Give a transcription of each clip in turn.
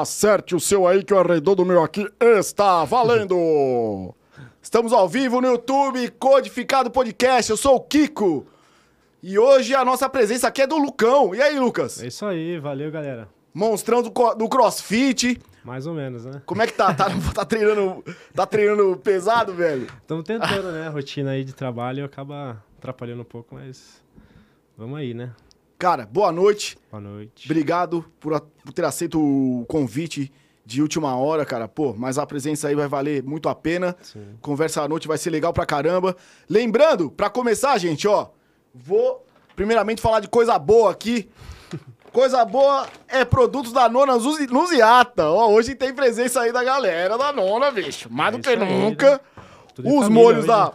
Acerte o seu aí que o arredor do meu aqui está valendo! Estamos ao vivo no YouTube, Codificado Podcast. Eu sou o Kiko. E hoje a nossa presença aqui é do Lucão. E aí, Lucas? É isso aí, valeu, galera. Monstrão do, do CrossFit. Mais ou menos, né? Como é que tá? Tá, tá treinando, tá treinando pesado, velho? Estamos tentando, né? A rotina aí de trabalho acaba atrapalhando um pouco, mas vamos aí, né? Cara, boa noite. Boa noite. Obrigado por, a- por ter aceito o convite de última hora, cara. Pô, mas a presença aí vai valer muito a pena. Sim. Conversa à noite vai ser legal pra caramba. Lembrando, pra começar, gente, ó, vou primeiramente falar de coisa boa aqui. Coisa boa é produtos da Nona Nuziata. Ó, hoje tem presença aí da galera da Nona, bicho. Mais É do que aí, nunca. né? Os molhos da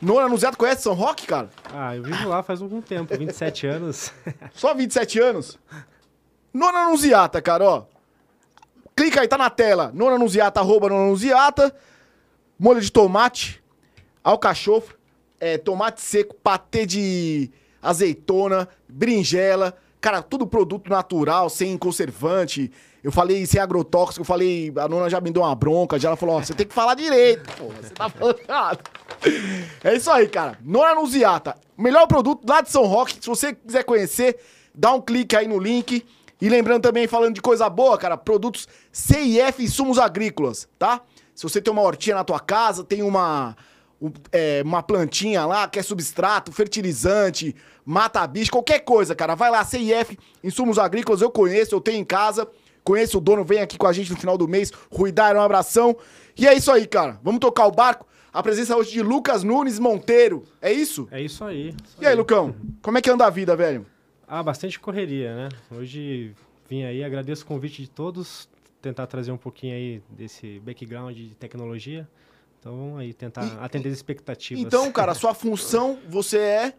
Nona Nuziata. Conhece São Roque, cara? Ah, eu vivo lá faz algum tempo, 27 anos. Só 27 anos. Nona Nuziata, cara, ó. Clica aí, tá na tela. Nona Nuziata, arroba Nona. Molho de tomate, alcachofra, é, tomate seco, patê de azeitona, berinjela. Cara, tudo produto natural, sem conservante. Eu falei sem agrotóxico, eu falei, a nona já me deu uma bronca, já ela falou, ó, você tem que falar direito, pô, você tá falando. É isso aí, cara. Nona Nuziata, melhor produto lá de São Roque. Se você quiser conhecer, dá um clique aí no link. E lembrando também, falando de coisa boa, cara, produtos CIF Insumos Agrícolas, tá? Se você tem uma hortinha na tua casa, tem uma, um- é, uma plantinha lá, quer substrato, fertilizante, mata bicho, qualquer coisa, cara, vai lá, CIF Insumos Agrícolas, eu conheço, eu tenho em casa, conheço o dono, vem aqui com a gente no final do mês, Ruidar, um abração. E é isso aí, cara, vamos tocar o barco. A presença hoje de Lucas Nunes Monteiro, é isso? É isso aí. isso E aí, Lucão, como é que anda a vida, velho? Ah, bastante correria, né? Hoje vim aí, agradeço o convite de todos, tentar trazer um pouquinho aí desse background de tecnologia. Então vamos aí tentar atender as expectativas. Então, cara, a sua função, você é...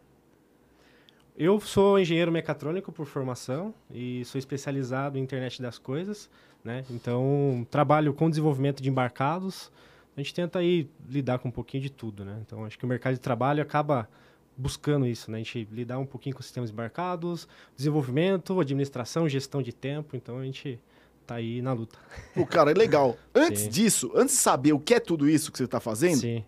Eu sou engenheiro mecatrônico por formação e sou especializado em internet das coisas, né? Então, trabalho com desenvolvimento de embarcados. A gente tenta aí lidar com um pouquinho de tudo, né? Então, acho que o mercado de trabalho acaba buscando isso, né? A gente lidar um pouquinho com sistemas embarcados, desenvolvimento, administração, gestão de tempo. Então, a gente tá aí na luta. Pô, cara, é legal. Antes Sim. disso, antes de saber o que é tudo isso que você tá fazendo, Sim.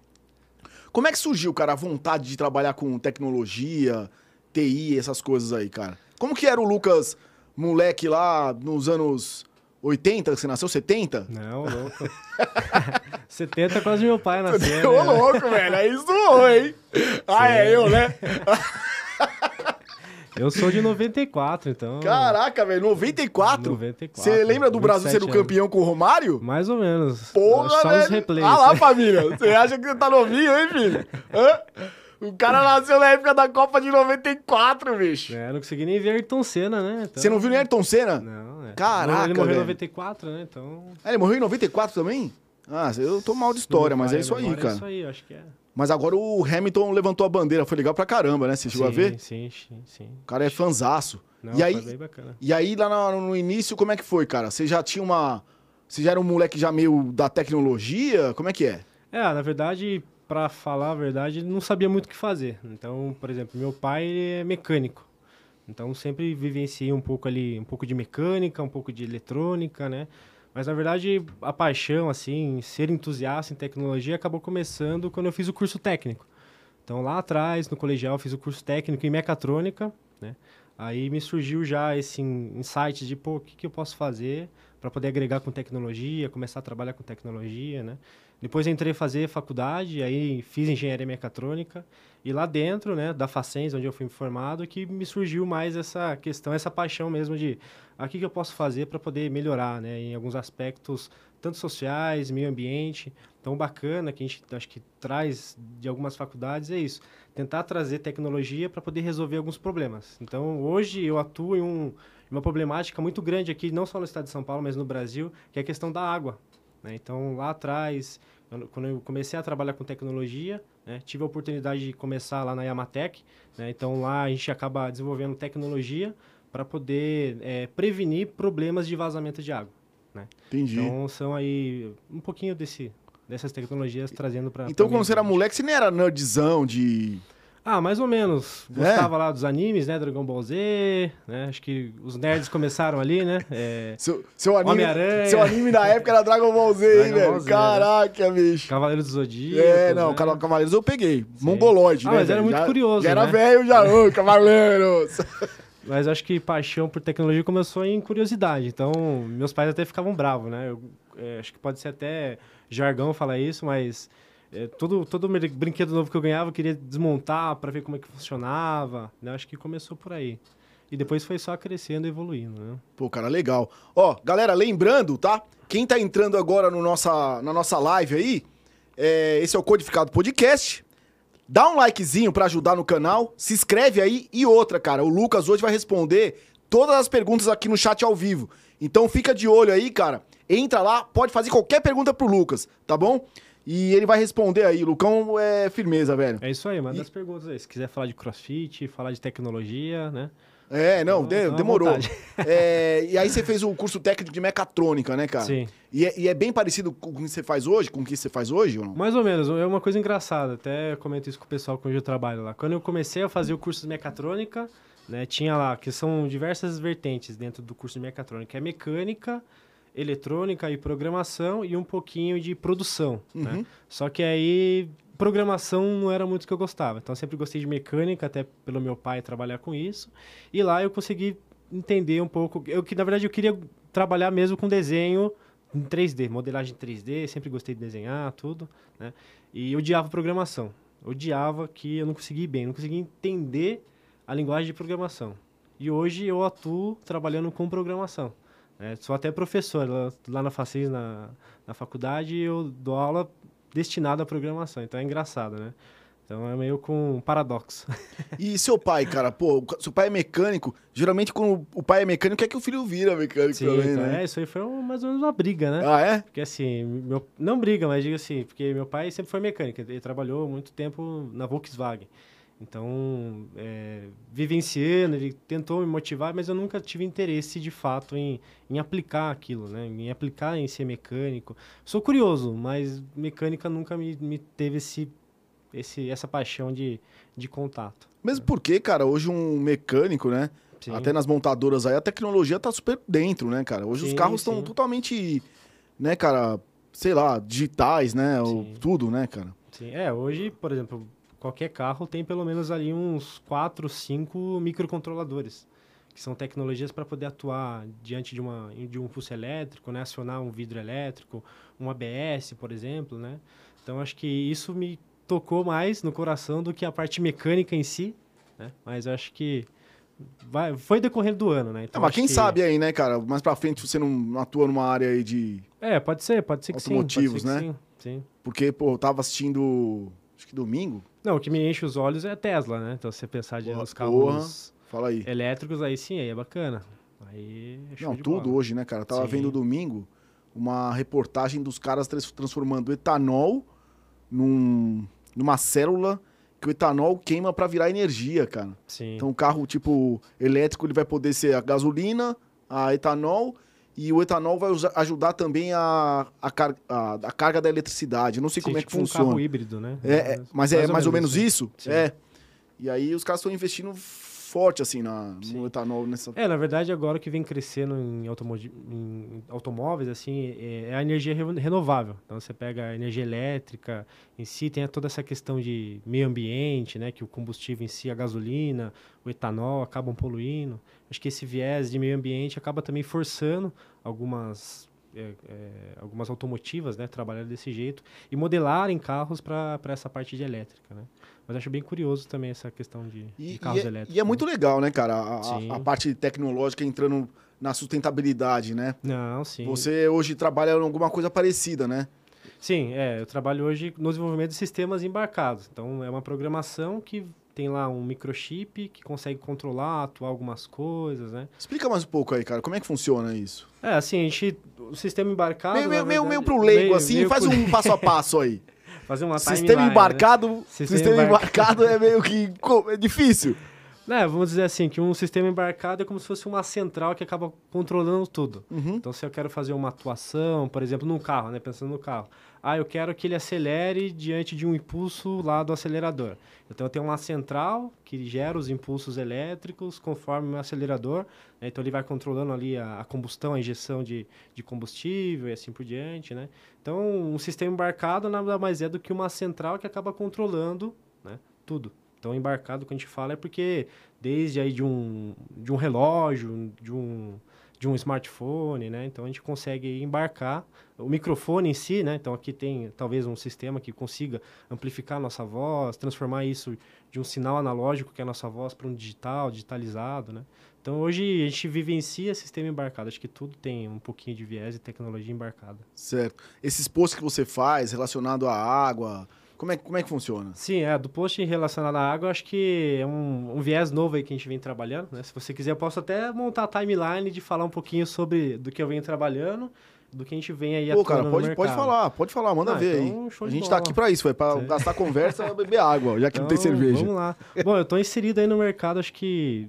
como é que surgiu, cara, a vontade de trabalhar com tecnologia, TI, essas coisas aí, cara? Como que era o Lucas, moleque lá nos anos 80, que você nasceu, 70? Não, louco. 70 quase meu pai nasceu. Ô, né? louco, velho, aí zoou, hein? Ah, é eu, né? Eu sou de 94, então. Caraca, velho, 94? 94, Você lembra do Brasil 27 sendo anos. campeão com o Romário? Mais ou menos. Porra, Só velho. os replays. Ah lá, família. Você acha que você tá novinho, hein, filho? Hã? O cara nasceu na época da Copa de 94, bicho. É, não consegui nem ver Ayrton Senna, né? Então- Você não viu nem Ayrton Senna? Não, é. Caraca, Ele morreu velho. em 94, né? Então. Ah, ele morreu em 94 também? Ah, eu tô mal de história, mas é isso aí, memória cara. É isso aí, acho que é. Mas agora o Hamilton levantou a bandeira, foi legal pra caramba, né? Você chegou a sim, ver? Sim, sim, sim. O cara é fanzaço. Não, e aí, bem bacana. e aí lá no, no início, como é que foi, cara? Você já tinha uma... Você já era um moleque já meio da tecnologia? Como é que é? É, na verdade, pra falar a verdade, não sabia muito o que fazer. Então, por exemplo, meu pai é mecânico. Então, sempre vivenciei um pouco ali, um pouco de mecânica, um pouco de eletrônica, né? Mas, na verdade, a paixão, assim, ser entusiasta em tecnologia acabou começando quando eu fiz o curso técnico. Então, lá atrás, no colegial, eu fiz o curso técnico em mecatrônica, né? Aí me surgiu já esse in- insight de, pô, o que, que eu posso fazer para poder agregar com tecnologia, começar a trabalhar com tecnologia, né? Depois entrei a fazer faculdade, aí fiz engenharia mecatrônica. E lá dentro, né, da Facens, onde eu fui formado, que me surgiu mais essa questão, essa paixão mesmo de ah, o que, que eu posso fazer para poder melhorar, né, em alguns aspectos, tanto sociais, meio ambiente. Então, bacana que a gente acho que traz de algumas faculdades é isso, tentar trazer tecnologia para poder resolver alguns problemas. Então, hoje eu atuo em um, uma problemática muito grande aqui, não só no estado de São Paulo, mas no Brasil, que é a questão da água. né? Então, lá atrás, quando eu comecei a trabalhar com tecnologia, né, tive a oportunidade de começar lá na Yamatec. né? Então, lá a gente acaba desenvolvendo tecnologia para poder eh, prevenir problemas de vazamento de água. né? Entendi. Então, são aí um pouquinho desse, dessas tecnologias trazendo para Então, quando você era moleque, você nem era nerdzão de... Ah, mais ou menos. É? Gostava lá dos animes, né? Dragon Ball Z, né? Acho que os nerds começaram ali, né? É, Seu, seu, anime, seu anime na época era Dragon Ball Z, hein, Dragon velho? Z, Caraca, bicho. Cavaleiros do Zodíaco. É, não, né? Cava- Cavaleiros eu peguei. Mongoloide, Ah, né? mas era muito Já- curioso, Já era né? velho, já. Ô, Cavaleiros! Mas acho que paixão por tecnologia começou em curiosidade. Então, meus pais até ficavam bravos, né? Eu, é, acho que pode ser até jargão falar isso, mas é, todo, todo brin- brinquedo novo que eu ganhava eu queria desmontar para ver como é que funcionava. Né? Acho que começou por aí. E depois foi só crescendo e evoluindo, né? Pô, cara, legal. Ó, galera, lembrando, tá? Quem tá entrando agora no nossa, na nossa live aí, é, esse é o Codificado Podcast. Dá um likezinho pra ajudar no canal, se inscreve aí e outra, cara. O Lucas hoje vai responder todas as perguntas aqui no chat ao vivo. Então fica de olho aí, cara. Entra lá, pode fazer qualquer pergunta pro Lucas, tá bom? E ele vai responder aí. Lucão é firmeza, velho. É isso aí, manda E- as perguntas aí. Se quiser falar de crossfit, falar de tecnologia, né? É, não, à de- demorou. vontade. É, e aí você fez o curso técnico de mecatrônica, né, cara? Sim. E é, e é bem parecido com o que você faz hoje, com o que você faz hoje ou não? Mais ou menos, é uma coisa engraçada, até comento isso com o pessoal com quem eu trabalho lá. Quando eu comecei a fazer o curso de mecatrônica, né, tinha lá, que são diversas vertentes dentro do curso de mecatrônica. É mecânica, eletrônica e programação e um pouquinho de produção, né? Uhum. Só que aí, programação não era muito o que eu gostava. Então, eu sempre gostei de mecânica, até pelo meu pai trabalhar com isso. E lá eu consegui entender um pouco. Eu que, na verdade, eu queria trabalhar mesmo com desenho em 3D, modelagem 3D, sempre gostei de desenhar, tudo, né? E eu odiava programação. Odiava que eu não conseguia bem, não conseguia entender a linguagem de programação. E hoje eu atuo trabalhando com programação. Né? Sou até professor lá, lá na Facis, na, na faculdade, eu dou aula destinada à programação. Então é engraçado, né? Então é meio com um paradoxo. E seu pai, cara, pô, seu pai é mecânico. Geralmente, quando o pai é mecânico, quer que o filho vira mecânico Sim, também, então, né? é, isso aí foi um- mais ou menos uma briga, né? Ah, é? Porque assim, meu, não briga, mas digo assim, porque meu pai sempre foi mecânico, ele trabalhou muito tempo na Volkswagen. Então, é, vivenciando, ele tentou me motivar, mas eu nunca tive interesse de fato em, em aplicar aquilo, né? Em aplicar em ser mecânico. Sou curioso, mas mecânica nunca me, me teve esse, esse, essa paixão de, de contato. Mesmo porque, cara, hoje um mecânico, né? Sim. Até nas montadoras aí, a tecnologia tá super dentro, né, cara? Hoje os Sim, carros estão totalmente, né, cara, sei lá, digitais, né? o- Sim. tudo, né, cara? Sim, é, hoje, por exemplo, qualquer carro tem pelo menos ali uns 4, 5 microcontroladores, que são tecnologias para poder atuar diante de, uma, de um pulso elétrico, né, acionar um vidro elétrico, um ABS, por exemplo, né? Então, acho que isso me tocou mais no coração do que a parte mecânica em si, né? Mas acho que vai, foi decorrendo do ano, né? Então, mas acho quem que- sabe aí, né, cara? Mais pra frente você não atua numa área aí de. É, pode ser, pode ser que sim. pode ser Automotivos, que né? Sim, sim. Porque, pô, eu tava assistindo. Acho que domingo. Não, o que me enche os olhos é a Tesla, né? Então, se você pensar de, Porra, nos carros Fala aí. elétricos, aí sim, aí é bacana. Aí é Não, tudo bola. hoje, né, cara? Eu tava Sim. vendo domingo uma reportagem dos caras trans- transformando etanol num, numa célula que o etanol queima pra virar energia, cara. Sim. Então o carro, tipo, elétrico, ele vai poder ser a gasolina, a etanol, e o etanol vai ajudar também a, a, car- a- a carga da eletricidade. Não sei Sim, como é tipo que um funciona. carro híbrido, né? É, é, mas é mais ou menos isso? Sim. É. E aí os caras estão investindo forte, assim, na, no etanol nessa. É, na verdade, agora que vem crescendo em, automogi- em automóveis, assim, é, é a energia re- renovável. Então, você pega a energia elétrica em si, tem toda essa questão de meio ambiente, né? Que o combustível em si, a gasolina, o etanol acabam poluindo. Acho que esse viés de meio ambiente acaba também forçando algumas... é, é, algumas automotivas, né, trabalhar desse jeito e modelarem carros para essa parte de elétrica, né? Mas acho bem curioso também essa questão de, E, de carros e é, elétricos. e é né? muito legal, né, cara? A- A, a parte tecnológica entrando na sustentabilidade, né? Não, sim. Você hoje trabalha em alguma coisa parecida, né? Sim, é, eu trabalho hoje no desenvolvimento de sistemas embarcados. Então, é uma programação que tem lá um microchip que consegue controlar, atuar algumas coisas, né? Explica mais um pouco aí, cara. Como é que funciona isso? É, assim, a gente... O sistema embarcado... meio, meio, verdade, meio pro leigo, meio- assim, meio faz pro- um passo a passo aí. Fazer uma Sistema timeline, né? embarcado, Sistema sistema embar- embarcado é meio que é difícil. É, vamos dizer assim, que um sistema embarcado é como se fosse uma central que acaba controlando tudo. Uhum. Então, se eu quero fazer uma atuação, por exemplo, num carro, né? Pensando no carro. Ah, eu quero que ele acelere diante de um impulso lá do acelerador. Então eu tenho uma central que gera os impulsos elétricos conforme o meu acelerador. Né? Então ele vai controlando ali a, a, combustão, a injeção de, de combustível e assim por diante. Né? Então um sistema embarcado nada mais é do que uma central que acaba controlando né, tudo. Então embarcado, quando a gente fala, é porque desde aí de um, de um relógio, de um de um smartphone, né? Então a gente consegue embarcar o microfone em si, né? Então aqui tem talvez um sistema que consiga amplificar a nossa voz, transformar isso de um sinal analógico que é a nossa voz para um digital, digitalizado, né? Então hoje a gente vivencia sistema embarcado. Acho que tudo tem um pouquinho de viés e tecnologia embarcada. Certo. Esses posts que você faz relacionado à água, como é, como é que funciona? Sim, é, do post relacionado à água, acho que é um, um, viés novo aí que a gente vem trabalhando, né? Se você quiser, eu posso até montar a timeline de falar um pouquinho sobre do que eu venho trabalhando, do que a gente vem aí Pô, cara, pode, pode falar, pode falar, manda ah, ver então, aí. A gente tá aqui para isso, foi para gastar conversa, beber água, já que então, não tem então, cerveja. Vamos lá. Bom, eu tô inserido aí no mercado, acho que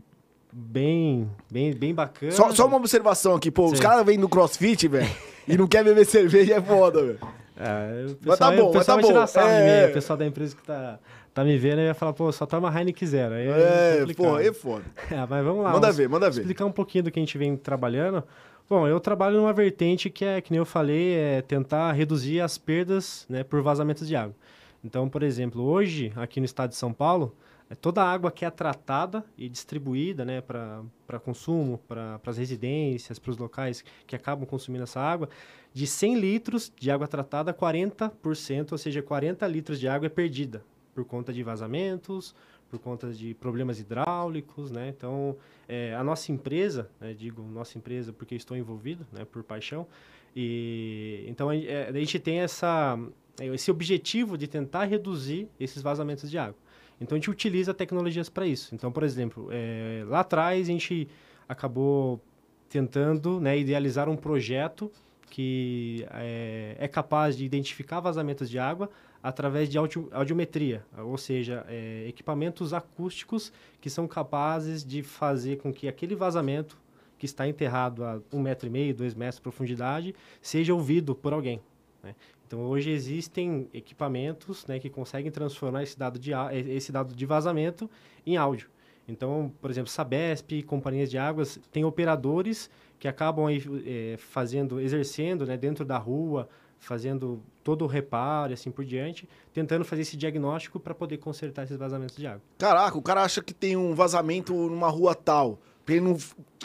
bem, bem, bem bacana. Só, só uma observação aqui, pô, Sim. os caras vêm no CrossFit, velho, e não quer beber cerveja, é foda, velho. É, o pessoal, mas tá bom, o pessoal mas tá sarro é, de mim, o pessoal da empresa que tá, tá me vendo vai falar, pô, só toma Heineken Zero. Aí é, é pô, é foda. É, mas vamos lá. Manda ver, manda ver. Explicar um pouquinho do que a gente vem trabalhando. Bom, eu trabalho numa vertente que é, que nem eu falei, é tentar reduzir as perdas né, por vazamentos de água. Então, por exemplo, hoje, aqui no estado de São Paulo, é toda a água que é tratada e distribuída né, para consumo, para as residências, para os locais que acabam consumindo essa água, de 100 litros de água tratada, 40%, ou seja, 40 litros de água é perdida por conta de vazamentos, por conta de problemas hidráulicos, né? Então, é, a nossa empresa, né, digo nossa empresa porque estou envolvido, né, por paixão, e então a, é, a gente tem essa, esse objetivo de tentar reduzir esses vazamentos de água. Então a gente utiliza tecnologias para isso. Então, por exemplo, é, lá atrás a gente acabou tentando né, idealizar um projeto que é, é, capaz de identificar vazamentos de água através de audio, audiometria, ou seja, é, equipamentos acústicos que são capazes de fazer com que aquele vazamento que está enterrado a um metro e meio, dois metros de profundidade, seja ouvido por alguém. Né? Então, hoje existem equipamentos né, que conseguem transformar esse dado, de, esse dado de vazamento em áudio. Então, por exemplo, Sabesp, companhias de águas, tem operadores que acabam aí, é, fazendo, exercendo né, dentro da rua, fazendo todo o reparo e assim por diante, tentando fazer esse diagnóstico para poder consertar esses vazamentos de água. Caraca, o cara acha que tem um vazamento numa rua tal. Pra ele não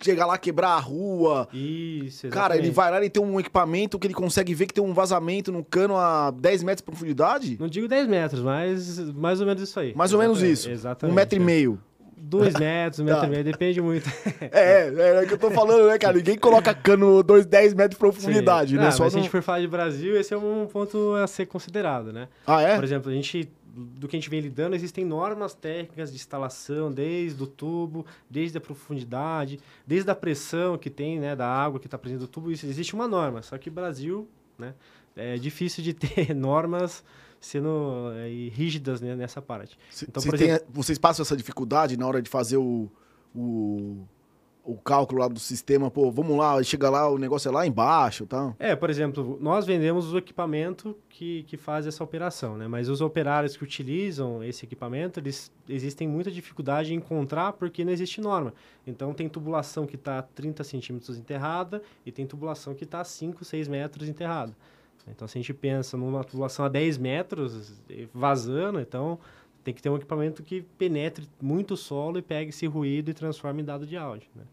chegar lá quebrar a rua. Isso, exatamente. Cara, ele vai lá e tem um equipamento que ele consegue ver que tem um vazamento no cano a 10 metros de profundidade? Não digo 10 metros, mas mais ou menos isso aí. Mais ou menos isso. Exatamente. Um metro e meio. Dois metros, um metro tá. e meio, depende muito. É, é, é o que eu tô falando, né, cara? Ninguém coloca cano dois, 10 metros de profundidade, Sim. né? Ah, Só mas no... se a gente for falar de Brasil, esse é um ponto a ser considerado, né? Ah, é? Por exemplo, a gente do que a gente vem lidando, existem normas técnicas de instalação, desde o tubo, desde a profundidade, desde a pressão que tem, né, da água que está presente no tubo, isso existe uma norma. Só que o Brasil, né, é difícil de ter normas sendo é, rígidas né, nessa parte. Então, por exemplo, tem, vocês passam essa dificuldade na hora de fazer o, o o cálculo lá do sistema, pô, vamos lá, chega lá, o negócio é lá embaixo tá? É, por exemplo, nós vendemos o equipamento que, que faz essa operação, né? Mas os operários que utilizam esse equipamento, eles existem muita dificuldade em encontrar porque não existe norma. Então, tem tubulação que está 30 centímetros enterrada e tem tubulação que está 5, 6 metros enterrada. Então, se a gente pensa numa tubulação a 10 metros vazando, então tem que ter um equipamento que penetre muito o solo e pegue esse ruído e transforme em dado de áudio. Né?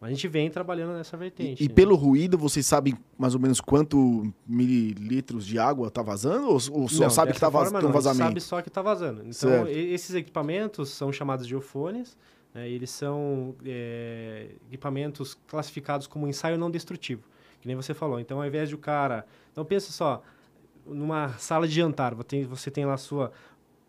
A gente vem trabalhando nessa vertente. E, e né? pelo ruído, vocês sabem mais ou menos quanto mililitros de água está vazando? Ou, ou só não, sabe que está vaz, tem um vazamento? sabe só que está vazando. Então, certo. esses equipamentos são chamados de geofones. Né? Eles são é, equipamentos classificados como ensaio não destrutivo. Que nem você falou. Então, ao invés de o cara... Então, pensa só. Numa sala de jantar, você tem, lá a sua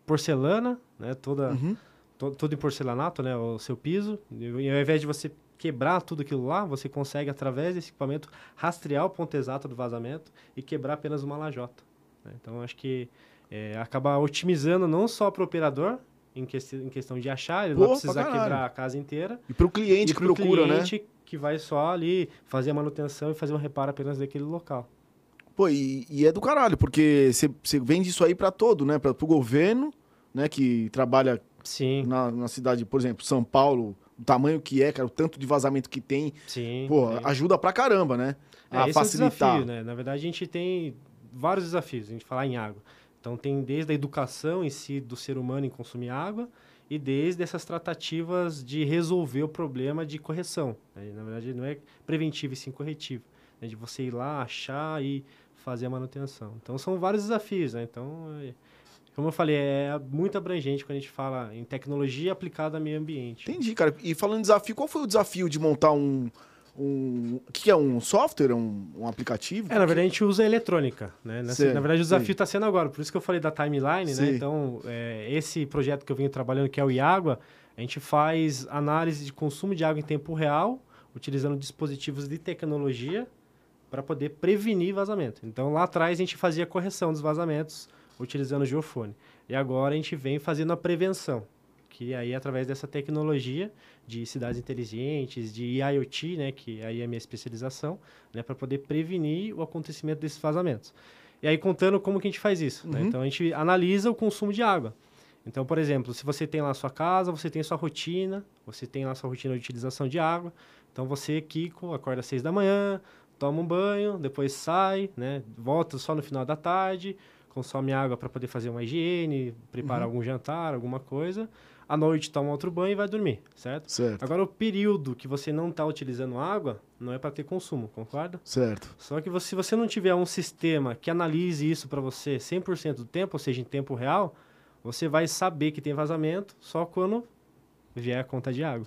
porcelana, né? Toda, uhum. to, tudo em porcelanato, né? O seu piso. E ao invés de você quebrar tudo aquilo lá, você consegue, através desse equipamento, rastrear o ponto exato do vazamento e quebrar apenas uma lajota. Né? Então, acho que é, acaba otimizando não só para o operador, em, que, em, questão de achar, ele Pô, não vai precisar quebrar a casa inteira. E para o cliente que procura, cliente né? que vai só ali fazer a manutenção e fazer um reparo apenas daquele local. Pô, e, e é do caralho, porque você vende isso aí pra todo, né? Pra, pro governo, né? Que trabalha Sim, na, na cidade, por exemplo, São Paulo, o tamanho que é, cara, o tanto de vazamento que tem, sim. pô, ajuda pra caramba, né? É, a é facilitar. desafio, né? Na verdade, a gente tem vários desafios, a gente falar em água. Então, tem desde a educação em si do ser humano em consumir água e desde essas tratativas de resolver o problema de correção. né? Na verdade, não é preventivo e sim corretivo. né? De você ir lá, achar e fazer a manutenção. Então, são vários desafios, né? Então, é- como eu falei, é muito abrangente quando a gente fala em tecnologia aplicada ao meio ambiente. Entendi, cara. E falando em desafio, qual foi o desafio de montar um. um o que é? Um software? Um, um aplicativo? É, na verdade a gente usa a eletrônica, né? Nessa- na verdade o desafio está sendo agora, por isso que eu falei da timeline, né? Então, é, esse projeto que eu venho trabalhando, que é o Iágua, a gente faz análise de consumo de água em tempo real, utilizando dispositivos de tecnologia para poder prevenir vazamento. Então, lá atrás a gente fazia correção dos vazamentos utilizando o geofone. E agora a gente vem fazendo a prevenção, que aí é através dessa tecnologia de cidades inteligentes, de IoT, né, que aí é a minha especialização, né, para poder prevenir o acontecimento desses vazamentos. E aí contando como que a gente faz isso, né? Uhum. Então a gente analisa o consumo de água. Então, por exemplo, se você tem lá a sua casa, você tem a sua rotina, você tem lá a sua rotina de utilização de água. Então você, Kiko, acorda às seis da manhã, toma um banho, depois sai, né? Volta só no final da tarde, consome água para poder fazer uma higiene, preparar algum jantar, alguma coisa. À noite toma outro banho e vai dormir, certo? Certo, Agora, o período que você não está utilizando água não é para ter consumo, concorda? certo. Só que você- se você não tiver um sistema que analise isso para você 100% do tempo, ou seja, em tempo real, você vai saber que tem vazamento só quando vier a conta de água.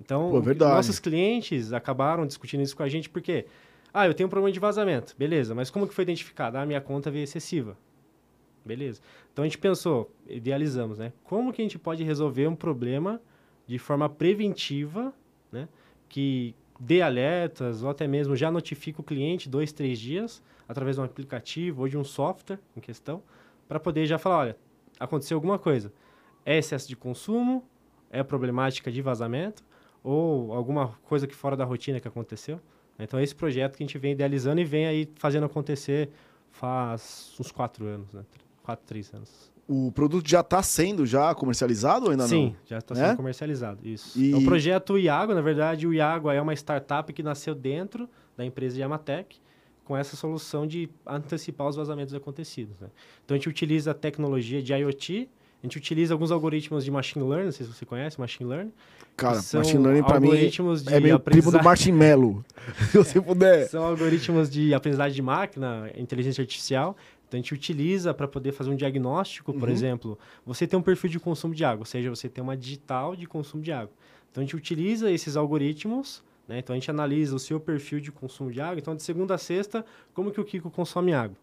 Então, Pô, nossos clientes acabaram discutindo isso com a gente porque, ah, eu tenho um problema de vazamento, beleza, mas como que foi identificado? Ah, minha conta veio excessiva. Beleza. Então a gente pensou, idealizamos, né? Como que a gente pode resolver um problema de forma preventiva, né? Que dê alertas ou até mesmo já notifique o cliente dois, três dias através de um aplicativo ou de um software em questão para poder já falar, olha, aconteceu alguma coisa. É excesso de consumo? É problemática de vazamento? Ou alguma coisa que fora da rotina que aconteceu? Então, é esse projeto que a gente vem idealizando e vem aí fazendo acontecer faz uns quatro anos, né? Quatro, três anos. O produto já está sendo já comercializado ou ainda Sim, não? já está sendo É? comercializado, isso. E- É o projeto Iago, na verdade, o Iago é uma startup que nasceu dentro da empresa Yamatec, com essa solução de antecipar os vazamentos acontecidos. né? Então, a gente utiliza a tecnologia de IoT, a gente utiliza alguns algoritmos de machine learning, não sei se você conhece machine learning. Cara, machine learning pra mim é meio primo do marshmallow. Se você puder. São algoritmos de aprendizagem de máquina, inteligência artificial. Então, a gente utiliza para poder fazer um diagnóstico, por Uhum. exemplo, você tem um perfil de consumo de água, ou seja, você tem uma digital de consumo de água. Então, a gente utiliza esses algoritmos, né? Então, a gente analisa o seu perfil de consumo de água. Então, de segunda a sexta, como que o Kiko consome água?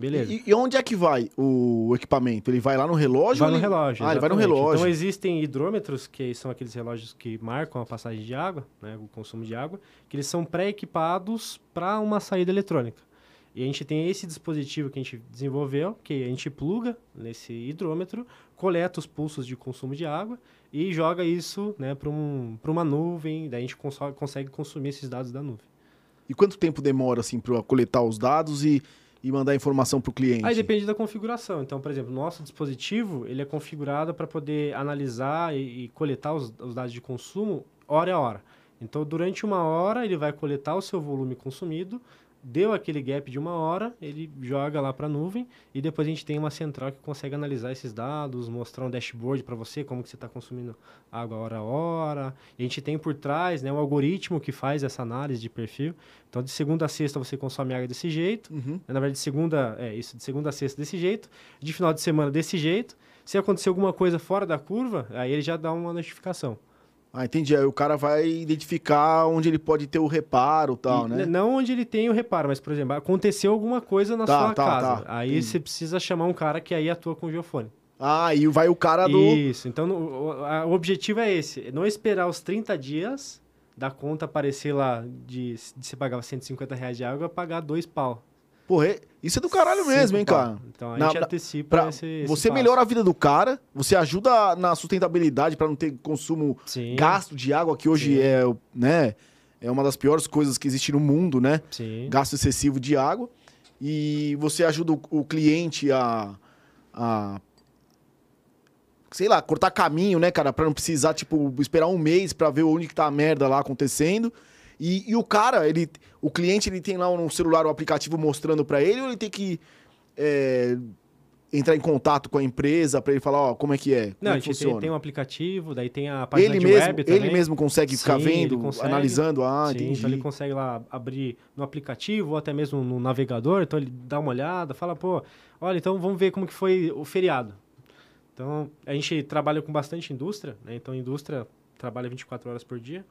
Beleza. E, e onde é que vai o equipamento? Ele vai lá no relógio? Vai no ele- relógio. Ah, ele vai no relógio. Então existem hidrômetros, que são aqueles relógios que marcam a passagem de água, né, o consumo de água, que eles são pré-equipados para uma saída eletrônica. E a gente tem esse dispositivo que a gente desenvolveu, que a gente pluga nesse hidrômetro, coleta os pulsos de consumo de água e joga isso né, para um, pra uma nuvem, daí a gente consegue consumir esses dados da nuvem. E quanto tempo demora, assim, pra coletar os dados e, e mandar informação pro cliente? Aí depende da configuração. Então, por exemplo, nosso dispositivo ele é configurado para poder analisar e, e coletar os, os dados de consumo hora a hora. Então, durante uma hora ele vai coletar o seu volume consumido, deu aquele gap de uma hora, ele joga lá para a nuvem e depois a gente tem uma central que consegue analisar esses dados, mostrar um dashboard para você como que você está consumindo água hora a hora. E a gente tem por trás né, um algoritmo que faz essa análise de perfil. Então, de segunda a sexta você consome água desse jeito. Uhum. Na verdade, de segunda, é isso, de segunda a sexta desse jeito, de final de semana desse jeito. Se acontecer alguma coisa fora da curva, aí ele já dá uma notificação. Ah, entendi. Aí o cara vai identificar onde ele pode ter o reparo e tal, E né? n- Não onde ele tem o reparo, mas, por exemplo, aconteceu alguma coisa na Tá, sua tá, casa. tá. Aí Entendi. você precisa chamar um cara que aí atua com o geofone. Ah, e vai o cara do. Isso. Então, o, o objetivo é esse: não esperar os 30 dias da conta aparecer lá de, de você pagava 150 reais de água, pagar dois pau. Porra, é- isso é do caralho mesmo, hein, cara? Então, a gente na- antecipa Pra- esse, esse você passo. melhora a vida do cara, você ajuda na sustentabilidade para não ter consumo Sim. gasto de água, que hoje Sim. é, né, é uma das piores coisas que existe no mundo, né? Sim. Gasto excessivo de água. e você ajuda o, o cliente a, a. Sei lá, cortar caminho, né, cara? Pra não precisar, tipo, esperar um mês pra ver onde que tá a merda lá acontecendo. E, e o cara, ele. O cliente, ele tem lá no celular o aplicativo mostrando pra ele, ou ele tem que. é, entrar em contato com a empresa pra ele falar, ó, como é que é? Como Não, é a que gente funciona? tem, tem um aplicativo, daí tem a página ele de mesmo, web também. ele mesmo consegue ficar Sim, vendo, consegue. analisando, ah, Sim, entendi. então ele consegue lá abrir no aplicativo ou até mesmo no navegador, então ele dá uma olhada, fala, pô, olha, então vamos ver como que foi o feriado. Então, a gente trabalha com bastante indústria, né? Então, a indústria trabalha 24 horas por dia.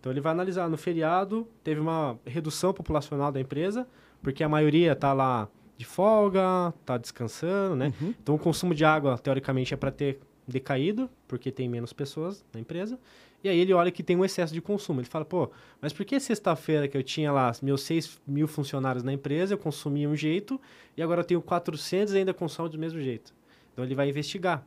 Então, ele vai analisar, no feriado, teve uma redução populacional da empresa, porque a maioria está lá de folga, está descansando, né? Uhum. Então, o consumo de água, teoricamente, é para ter decaído, porque tem menos pessoas na empresa. E aí ele olha que tem um excesso de consumo. Ele fala, pô, mas por que sexta-feira que eu tinha lá meus 6 mil funcionários na empresa, eu consumia um jeito, e agora eu tenho 400 e ainda consumo do mesmo jeito? Então ele vai investigar.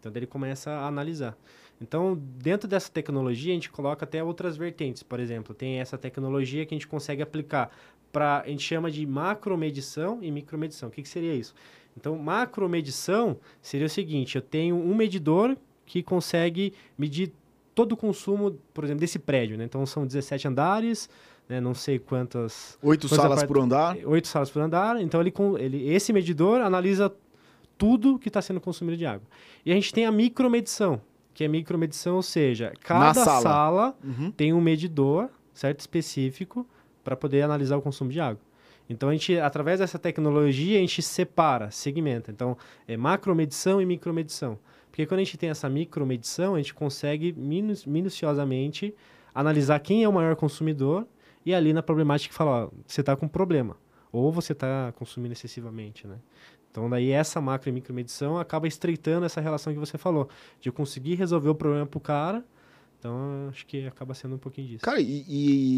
Então daí ele começa a analisar. Então, dentro dessa tecnologia, a gente coloca até outras vertentes. Por exemplo, tem essa tecnologia que a gente consegue aplicar para, a gente chama de macromedição e micromedição. O que, que seria isso? Então, macromedição seria o seguinte: eu tenho um medidor que consegue medir todo o consumo, por exemplo, desse prédio. Né? Então, são 17 andares, né? não sei quantas. Oito salas parte- por andar. Oito salas por andar. Então, ele, ele, esse medidor analisa tudo que está sendo consumido de água. E a gente tem a micromedição, que é micromedição, ou seja, cada sala. sala Uhum. tem um medidor certo específico para poder analisar o consumo de água. Então a gente, através dessa tecnologia, a gente separa, segmenta. Então é macromedição e micromedição. Porque quando a gente tem essa micromedição, a gente consegue minu minuciosamente analisar quem é o maior consumidor e ali na problemática fala, ó, você está com problema ou você está consumindo excessivamente, né? Então daí essa macro e micromedição acaba estreitando essa relação que você falou, de eu conseguir resolver o problema pro cara. Então acho que acaba sendo um pouquinho disso. Cara, e,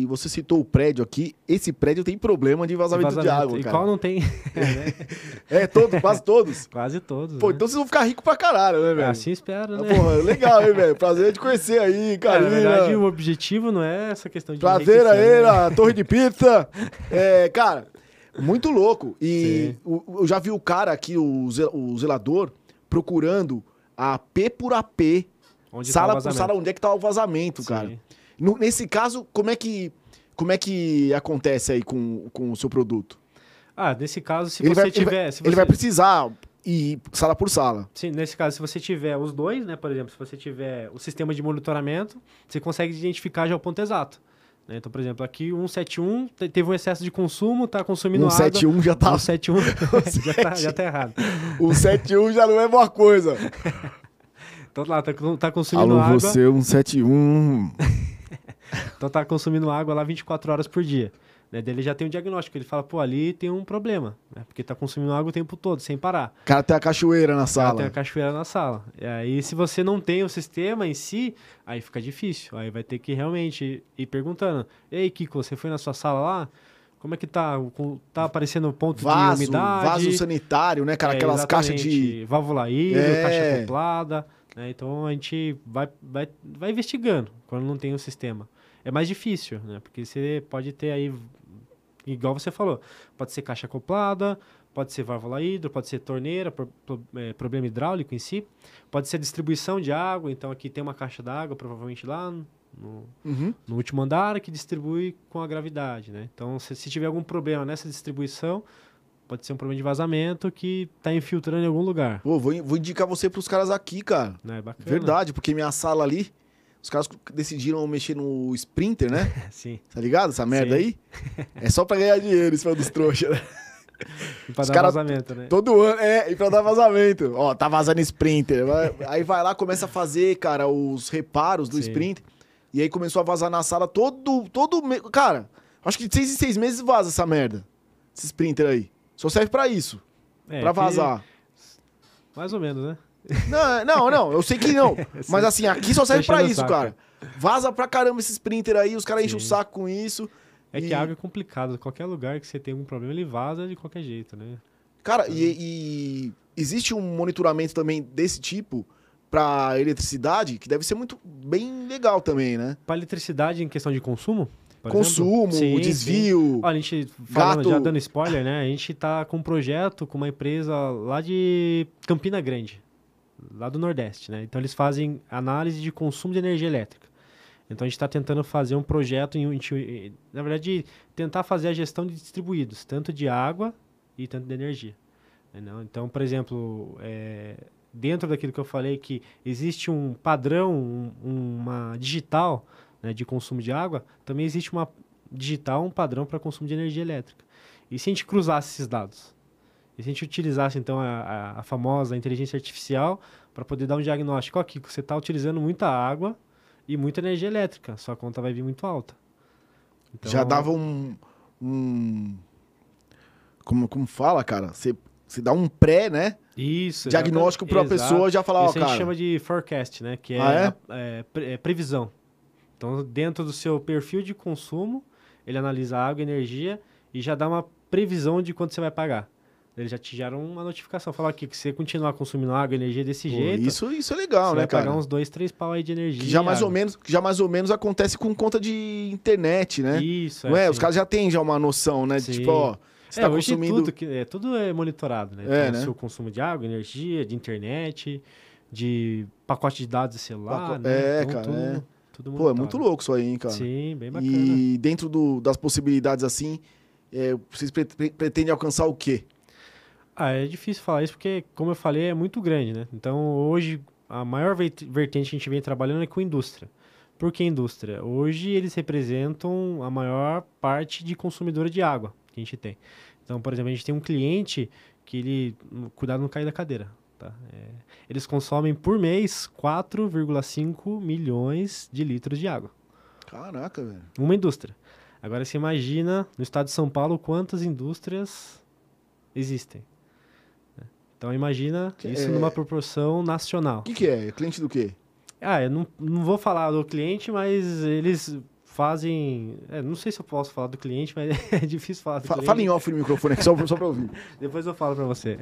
e você citou o prédio aqui. Esse prédio tem problema de vazamento, de água, E cara. qual não tem? É, todos, quase todos. Quase todos. Pô, né? então vocês vão ficar ricos pra caralho, né, velho? assim espero, né? Porra, legal, hein, velho? Prazer de conhecer aí, Cara, na Carolina. verdade, o objetivo não é essa questão de Prazer aí né? na Torre de Pizza. É, cara, muito louco. E o- eu já vi o cara aqui, o, o zelador, procurando a AP por AP, Onde tá sala o por sala, onde é que tá o vazamento, Sim. cara. No- nesse caso, como é que como é que acontece aí com, com o seu produto? Ah, nesse caso, se Ele você vai- ele tiver... Ele você- vai precisar ir sala por sala. Sim, nesse caso, se você tiver os dois, né? Por exemplo, se você tiver o sistema de monitoramento, você consegue identificar já o ponto exato. Né? Então, por exemplo, aqui o 171 te- teve um excesso de consumo, está consumindo água. 171 já tá. 171 já, tá, já tá errado. O 71 já não é boa coisa. Então lá, tá, tá consumindo Alô, água. você, 171. Então tá consumindo água lá 24 horas por dia. Né? Daí ele já tem um diagnóstico. Ele fala, pô, ali tem um problema. Né? Porque tá consumindo água o tempo todo, sem parar. O cara tem a cachoeira na sala. tem a cachoeira na sala. E aí, se você não tem o sistema em si, aí fica difícil. Aí vai ter que realmente ir perguntando. Ei, Kiko, você foi na sua sala lá? Como é que tá? O- Tá aparecendo ponto Vaso, de umidade? vaso sanitário, né, cara? É, Aquelas caixas de. exatamente. Válvula hidro, É. caixa acoplada. né? Então a gente vai, vai, vai investigando quando não tem o sistema. É mais difícil, né? Porque você pode ter aí, igual você falou, pode ser caixa acoplada, pode ser válvula hidro, pode ser torneira, pro- pro- é, problema hidráulico em si, pode ser distribuição de água. Então aqui tem uma caixa d'água, provavelmente lá no, Uhum. no último andar que distribui com a gravidade, né? Então, se, se tiver algum problema nessa distribuição, pode ser um problema de vazamento que está infiltrando em algum lugar, Pô, vou, vou indicar você pros caras aqui, cara. né? Bacana. Verdade, porque minha sala ali, os caras decidiram mexer no Sprinter, né? Sim. Tá ligado? Essa merda Sim. aí. É só pra ganhar dinheiro, isso foi dos trouxas, né? E para Os dar cara- vazamento, né? Todo ano, é, e pra dar vazamento. Ó, tá vazando Sprinter. Aí vai lá, começa a fazer, cara, os reparos do Sim. Sprinter. E aí começou a vazar na sala todo, todo. Cara, acho que de seis em seis meses vaza essa merda. Esse Sprinter aí. Só serve pra isso, É, pra que- vazar. Mais ou menos, né? Não, não, não, eu sei que não. Mas assim, aqui só serve pra isso, cara. Vaza pra caramba esse Sprinter aí, os caras enchem o saco com isso. É que E- a água é complicada. Qualquer lugar que você tem algum problema, ele vaza de qualquer jeito, né? Cara, e, e existe um monitoramento também desse tipo pra eletricidade, que deve ser muito bem legal também, né? Para eletricidade em questão de consumo, Consumo. Sim, desvio. sim. Olha, a gente falando, gato- já dando spoiler, né? A gente tá com um projeto com uma empresa lá de Campina Grande, lá do Nordeste, né? Então eles fazem análise de consumo de energia elétrica. Então a gente está tentando fazer um projeto, em, na verdade, tentar fazer a gestão de distribuídos, tanto de água e tanto de energia. Então, por exemplo, é, dentro daquilo que eu falei que existe um padrão, um- uma digital né, de consumo de água, também existe uma digital, um padrão para consumo de energia elétrica. E se a gente cruzasse esses dados? E se a gente utilizasse, então, a, a- a famosa inteligência artificial para poder dar um diagnóstico? Ó, Kiko, você está utilizando muita água e muita energia elétrica, sua conta vai vir muito alta. Então, Já dava um. um como, como fala, cara? Você, você dá um pré, né? Isso. Diagnóstico pra exatamente. pessoa já falar, ó, Isso a gente cara. chama de forecast, né? Que é, Ah, é? a- é é previsão. Então, dentro do seu perfil de consumo, ele analisa água energia e já dá uma previsão de quanto você vai pagar. Eles já te geram uma notificação. Falar que se você continuar consumindo água e energia desse Pô, jeito, isso, isso é legal, você né, vai cara? pagar uns dois, três pau aí de energia. Que já mais ou menos, já mais ou menos acontece com conta de internet, né? Isso, Não é? assim. Os caras já têm já uma noção, né? De, tipo, ó, você É, tá hoje consumindo. tudo, que- é, tudo é monitorado, né? É, né? O seu consumo de água, energia, de internet, de pacote de dados de celular, Paco- né? é, Então, cara, tudo, é. tudo Pô, é muito louco isso aí, hein, cara? Sim, bem bacana. E dentro do- das possibilidades assim, é, vocês pre- pretendem alcançar o quê? Ah, é difícil falar isso porque, como eu falei, é muito grande, né? Então, hoje, a maior vert- vertente que a gente vem trabalhando é com indústria. Por que indústria? Hoje, eles representam a maior parte de consumidora de água que a gente tem. Então, por exemplo, a gente tem um cliente que ele... Cuidado não cair da cadeira, tá? É, eles consomem por mês 4,5 milhões de litros de água. Caraca, velho. Uma indústria. Agora, você imagina, no estado de São Paulo, quantas indústrias existem. Então, imagina Que isso é- numa proporção nacional. O que, que é? Cliente do quê? Ah, eu não, não vou falar do cliente, mas eles fazem... é, não sei se eu posso falar do cliente, mas é difícil falar do Fa- cliente. Fala em off no microfone só, só pra ouvir. Depois eu falo pra você.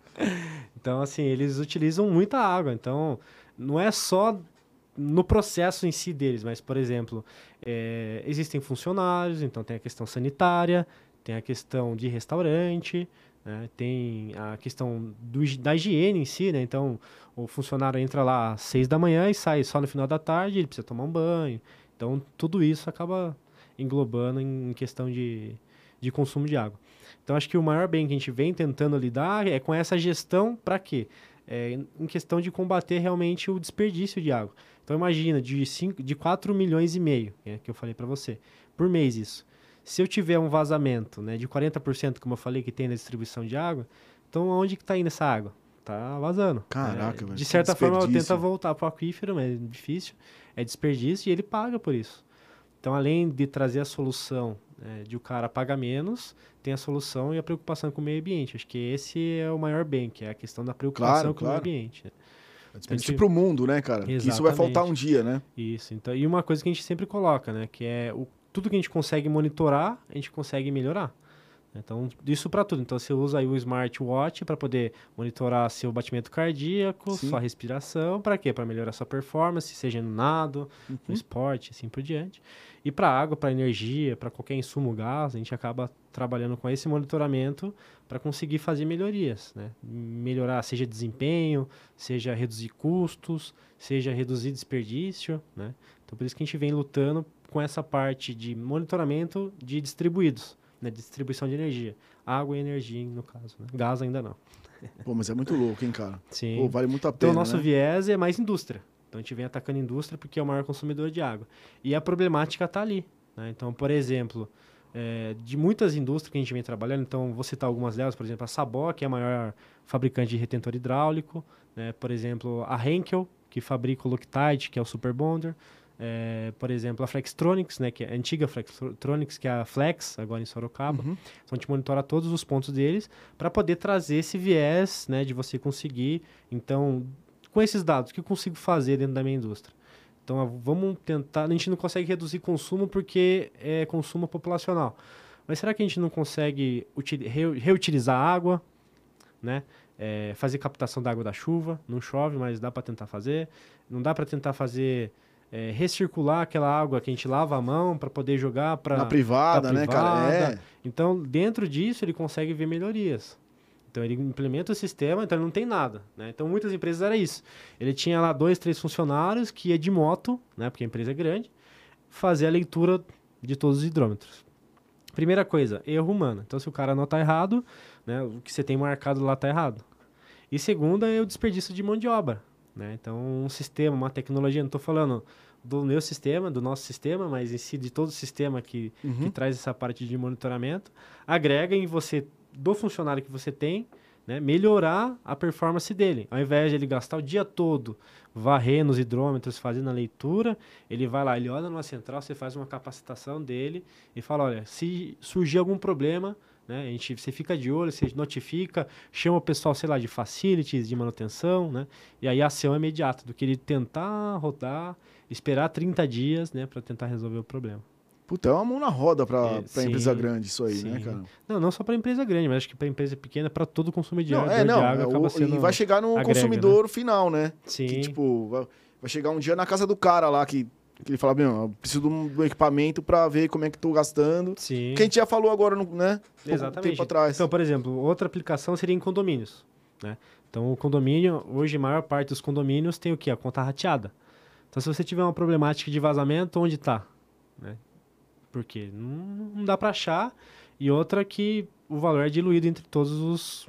então, assim, eles utilizam muita água. Então, não é só no processo em si deles, mas, por exemplo, é, existem funcionários, então tem a questão sanitária, tem a questão de restaurante, né, tem a questão do da higiene em si, né? Então, o funcionário entra lá às seis da manhã e sai só no final da tarde, ele precisa tomar um banho. Então, tudo isso acaba englobando em questão de, de consumo de água. Então, acho que o maior bem que a gente vem tentando lidar é com essa gestão para quê? É, em- em questão de combater realmente o desperdício de água. Então, imagina, de, cinco, de 4 milhões e meio, né, que eu falei para você, por mês isso. Se eu tiver um vazamento né, de 40%, como eu falei, que tem na distribuição de água, então aonde que está indo essa água? Tá vazando. Caraca, É, velho, De certa forma, eu desperdício. tento voltar para o aquífero, mas é difícil. É desperdício e ele paga por isso. Então, além de trazer a solução né, de o cara pagar menos, tem a solução e a preocupação com o meio ambiente. Acho que esse é o maior bem, que é a questão da preocupação Claro, com claro. o meio ambiente. né? Desperdício gente- pro mundo, né, cara? Isso vai faltar um dia, né? Isso. Então, e uma coisa que a gente sempre coloca, né, que é o, tudo que a gente consegue monitorar, a gente consegue melhorar. Então, isso para tudo. Então, você usa aí o smartwatch para poder monitorar seu batimento cardíaco, Sim. sua respiração, para quê? Para melhorar sua performance, seja no nado, Uhum. no esporte, assim por diante. E para água, para energia, para qualquer insumo gás, a gente acaba trabalhando com esse monitoramento para conseguir fazer melhorias, né? Melhorar, seja desempenho, seja reduzir custos, seja reduzir desperdício, né? Então, por isso que a gente vem lutando com essa parte de monitoramento de distribuídos, né? Distribuição de energia. Água e energia, no caso. Né? Gás ainda não. Pô, mas é muito louco, hein, cara? Sim. Pô, vale muito a Então, pena, o nosso né? viés é mais indústria. Então, a gente vem atacando a indústria porque é o maior consumidor de água. E a problemática está ali. né? Então, por exemplo, é, de muitas indústrias que a gente vem trabalhando, então, vou citar algumas delas, por exemplo, a Sabó, que é a maior fabricante de retentor hidráulico. né? Por exemplo, a Henkel, que fabrica o Loctite, que é o Super Bonder. É, por exemplo, a Flextronics, né, que é a antiga Flextronics, que é a Flex, agora em Sorocaba. Uhum. Então a gente monitora todos os pontos deles para poder trazer esse viés, né, de você conseguir. Então, com esses dados, o que eu consigo fazer dentro da minha indústria? Então, ah, vamos tentar. A gente não consegue reduzir consumo porque é consumo populacional. Mas será que a gente não consegue util- reu- reutilizar água, né? É, fazer captação da água da chuva? Não chove, mas dá para tentar fazer. Não dá para tentar fazer é, recircular aquela água que a gente lava a mão para poder jogar para Na privada, né, cara? É. Então, dentro disso, ele consegue ver melhorias. Então, ele implementa o sistema, então ele não tem nada. Né? Então, muitas empresas era isso. Ele tinha lá dois, três funcionários que ia de moto, né, porque a empresa é grande, fazer a leitura de todos os hidrômetros. Primeira coisa, erro humano. Então, se o cara anotar errado, né, o que você tem marcado lá está errado. E segunda é o desperdício de mão de obra. Né? Então, um sistema, uma tecnologia, não estou falando do meu sistema, do nosso sistema, mas em si de todo o sistema que, uhum. que traz essa parte de monitoramento, agrega em você, do funcionário que você tem, né, melhorar a performance dele. Ao invés de ele gastar o dia todo varrendo os hidrômetros, fazendo a leitura, ele vai lá, ele olha numa central, você faz uma capacitação dele e fala, olha, se surgir algum problema, né? A gente, você fica de olho, você notifica, chama o pessoal, sei lá, de facilities, de manutenção, né? E aí a ação é imediata, do que ele tentar rodar, esperar 30 dias, né, para tentar resolver o problema. Puta, é uma mão na roda para é, empresa grande isso aí, né, sim. né, cara? Não, não só para empresa grande, mas acho que para empresa pequena, para todo consumidor não, é, não, de água, acaba sendo E vai chegar no agrega, consumidor né? final, né? Sim. Que, tipo, vai, vai chegar um dia na casa do cara lá que ele fala, meu, eu preciso um, um equipamento para ver como é que estou gastando. Sim. Que a gente já falou agora, né? Exatamente. tempo atrás. Então, por exemplo, outra aplicação seria em condomínios, né? Então, o condomínio, hoje a maior parte dos condomínios tem o quê? A conta rateada. Então, se você tiver uma problemática de vazamento, onde está? Né? Porque não, não dá para achar. E outra que o valor é diluído entre todos os,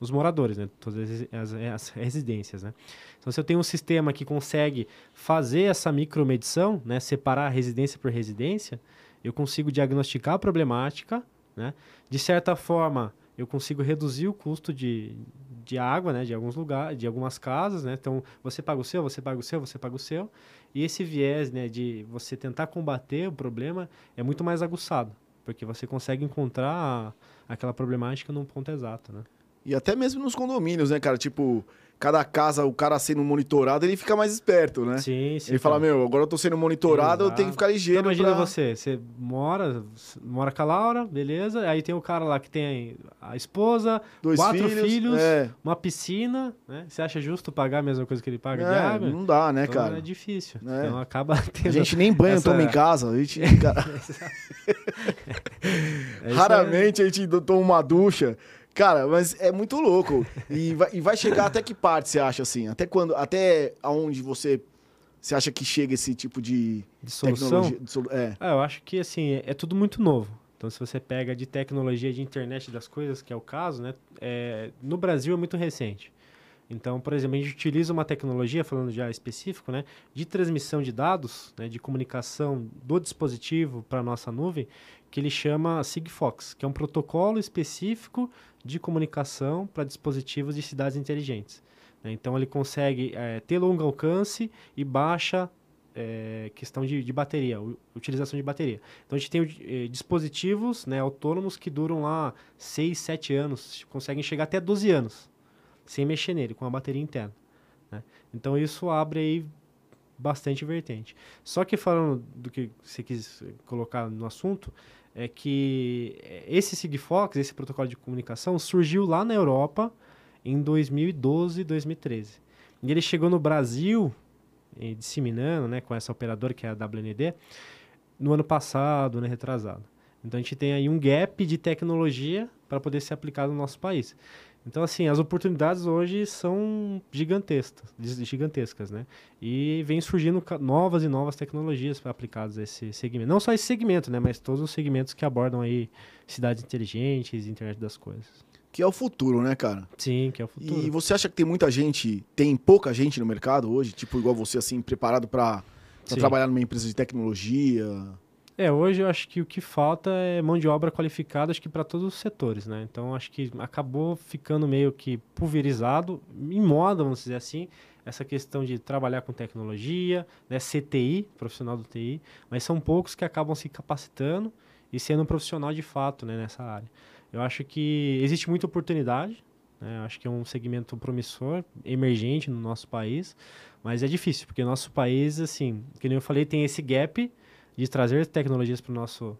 os moradores, né? Todas as, as, residências, né? Então, se eu tenho um sistema que consegue fazer essa micromedição, né? Separar residência por residência, eu consigo diagnosticar a problemática, né? De certa forma, eu consigo reduzir o custo de, de água, né? De alguns lugares, de algumas casas, né? Então, você paga o seu, você paga o seu, você paga o seu. E esse viés, né? De você tentar combater o problema é muito mais aguçado, porque você consegue encontrar aquela problemática num ponto exato, né? E até mesmo nos condomínios, né, cara? Tipo, cada casa, o cara sendo monitorado, ele fica mais esperto, né? Sim, sim. Ele fala, meu, agora eu tô sendo monitorado, Exato. eu tenho que ficar ligeiro. Então, imagina pra... você, você mora, mora com a Laura, beleza? Aí tem o cara lá que tem a esposa, Dois quatro filhos, filhos é. uma piscina, né? Você acha justo pagar a mesma coisa que ele paga é, de água? Não dá, né, então, cara? É difícil. É. Então acaba tendo... A gente nem banho essa... toma em casa, a gente... É Raramente a gente toma uma ducha. Cara, mas é muito louco. E vai, e vai chegar até que parte você acha assim? Até quando? Até aonde você você acha que chega esse tipo de, de solução? De solu é. Ah, eu acho que assim, é tudo muito novo. Então, se você pega de tecnologia de internet das coisas, que é o caso, né? É, no Brasil é muito recente. Então, por exemplo, a gente utiliza uma tecnologia, falando já específico, né, de transmissão de dados, né, de comunicação do dispositivo para a nossa nuvem, que ele chama Sigfox, que é um protocolo específico de comunicação para dispositivos de cidades inteligentes. Né? Então, ele consegue é, ter longo alcance e baixa é, questão de, de, bateria, utilização de bateria. Então, a gente tem é, dispositivos né, autônomos que duram lá 6, 7 anos, conseguem chegar até 12 anos, sem mexer nele, com a bateria interna. Né? Então, isso abre aí bastante vertente. Só que falando do que você quis colocar no assunto, é que esse Sigfox, esse protocolo de comunicação, surgiu lá na Europa em 2012, 2013. E ele chegou no Brasil, disseminando, né, com essa operadora que é a WND, no ano passado, né, retrasado. Então a gente tem aí um gap de tecnologia para poder ser aplicado no nosso país. Então, assim, as oportunidades hoje são gigantescas, gigantescas, né? E vem surgindo novas e novas tecnologias aplicadas a esse segmento. Não só esse segmento, né? Mas todos os segmentos que abordam aí cidades inteligentes, internet das coisas. Que é o futuro, né, cara? Sim, que é o futuro. E você acha que tem muita gente, tem pouca gente no mercado hoje, tipo igual você, assim, preparado para trabalhar numa empresa de tecnologia? É, hoje eu acho que o que falta é mão de obra qualificada, acho que para todos os setores, né? Então acho que acabou ficando meio que pulverizado, em moda, vamos dizer assim, essa questão de trabalhar com tecnologia, né? CTI, profissional do TI, mas são poucos que acabam se capacitando e sendo um profissional de fato né, nessa área. Eu acho que existe muita oportunidade, né? acho que é um segmento promissor, emergente no nosso país, mas é difícil, porque nosso país, assim, que nem eu falei, tem esse gap de trazer tecnologias para o nosso,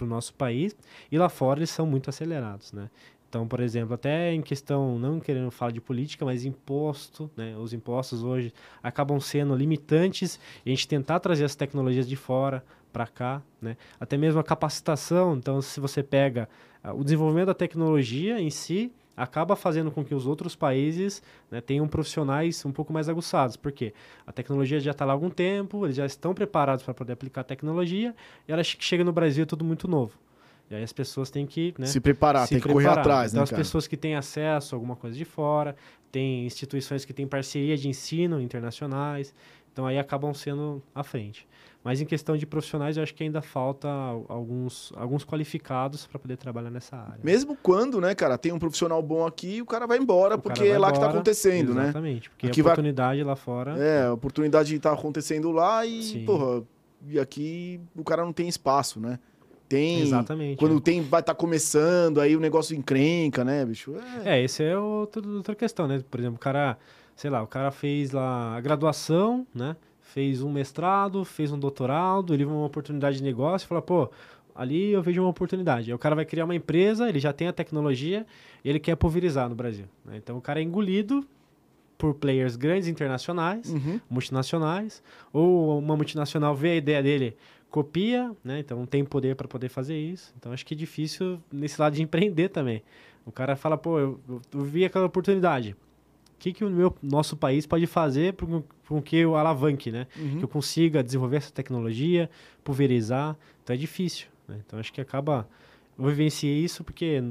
nosso país. E lá fora eles são muito acelerados, né? Então, por exemplo, até em questão, não querendo falar de política, mas imposto, né? Os impostos hoje acabam sendo limitantes e a gente tentar trazer as tecnologias de fora para cá, né? Até mesmo a capacitação, então se você pega uh, o desenvolvimento da tecnologia em si, acaba fazendo com que os outros países né, tenham profissionais um pouco mais aguçados. Por quê? A tecnologia já está lá há algum tempo, eles já estão preparados para poder aplicar a tecnologia, e ela chega no Brasil é tudo muito novo. E aí as pessoas têm que né, se preparar, se tem preparar. que correr atrás. Então né, as cara? pessoas que têm acesso a alguma coisa de fora, tem instituições que têm parceria de ensino internacionais, então aí acabam sendo à frente. Mas em questão de profissionais, eu acho que ainda falta alguns, alguns qualificados para poder trabalhar nessa área. Mesmo quando, né, cara, tem um profissional bom aqui, o cara vai embora o porque vai é lá embora, que está acontecendo, exatamente, né? Exatamente, porque aqui a oportunidade vai... lá fora. É, a oportunidade está acontecendo lá e, Sim. porra, e aqui o cara não tem espaço, né? Tem. Exatamente. Quando é. tem, vai estar tá começando, aí o negócio encrenca, né, bicho? É, é esse é outro, outra questão, né? Por exemplo, o cara, sei lá, o cara fez lá a graduação, né? Fez um mestrado, fez um doutorado, ele viu uma oportunidade de negócio e fala, pô, ali eu vejo uma oportunidade. Aí o cara vai criar uma empresa, ele já tem a tecnologia, ele quer pulverizar no Brasil. Né? Então o cara é engolido por players grandes internacionais, uhum. multinacionais, ou uma multinacional vê a ideia dele, copia, né? Então tem poder para poder fazer isso. Então acho que é difícil nesse lado de empreender também. O cara fala, pô, eu, eu vi aquela oportunidade que, que o meu, nosso país pode fazer com que eu alavanque, né? Uhum. Que eu consiga desenvolver essa tecnologia, pulverizar. Então é difícil. Né? Então acho que acaba. Eu vivenciei isso porque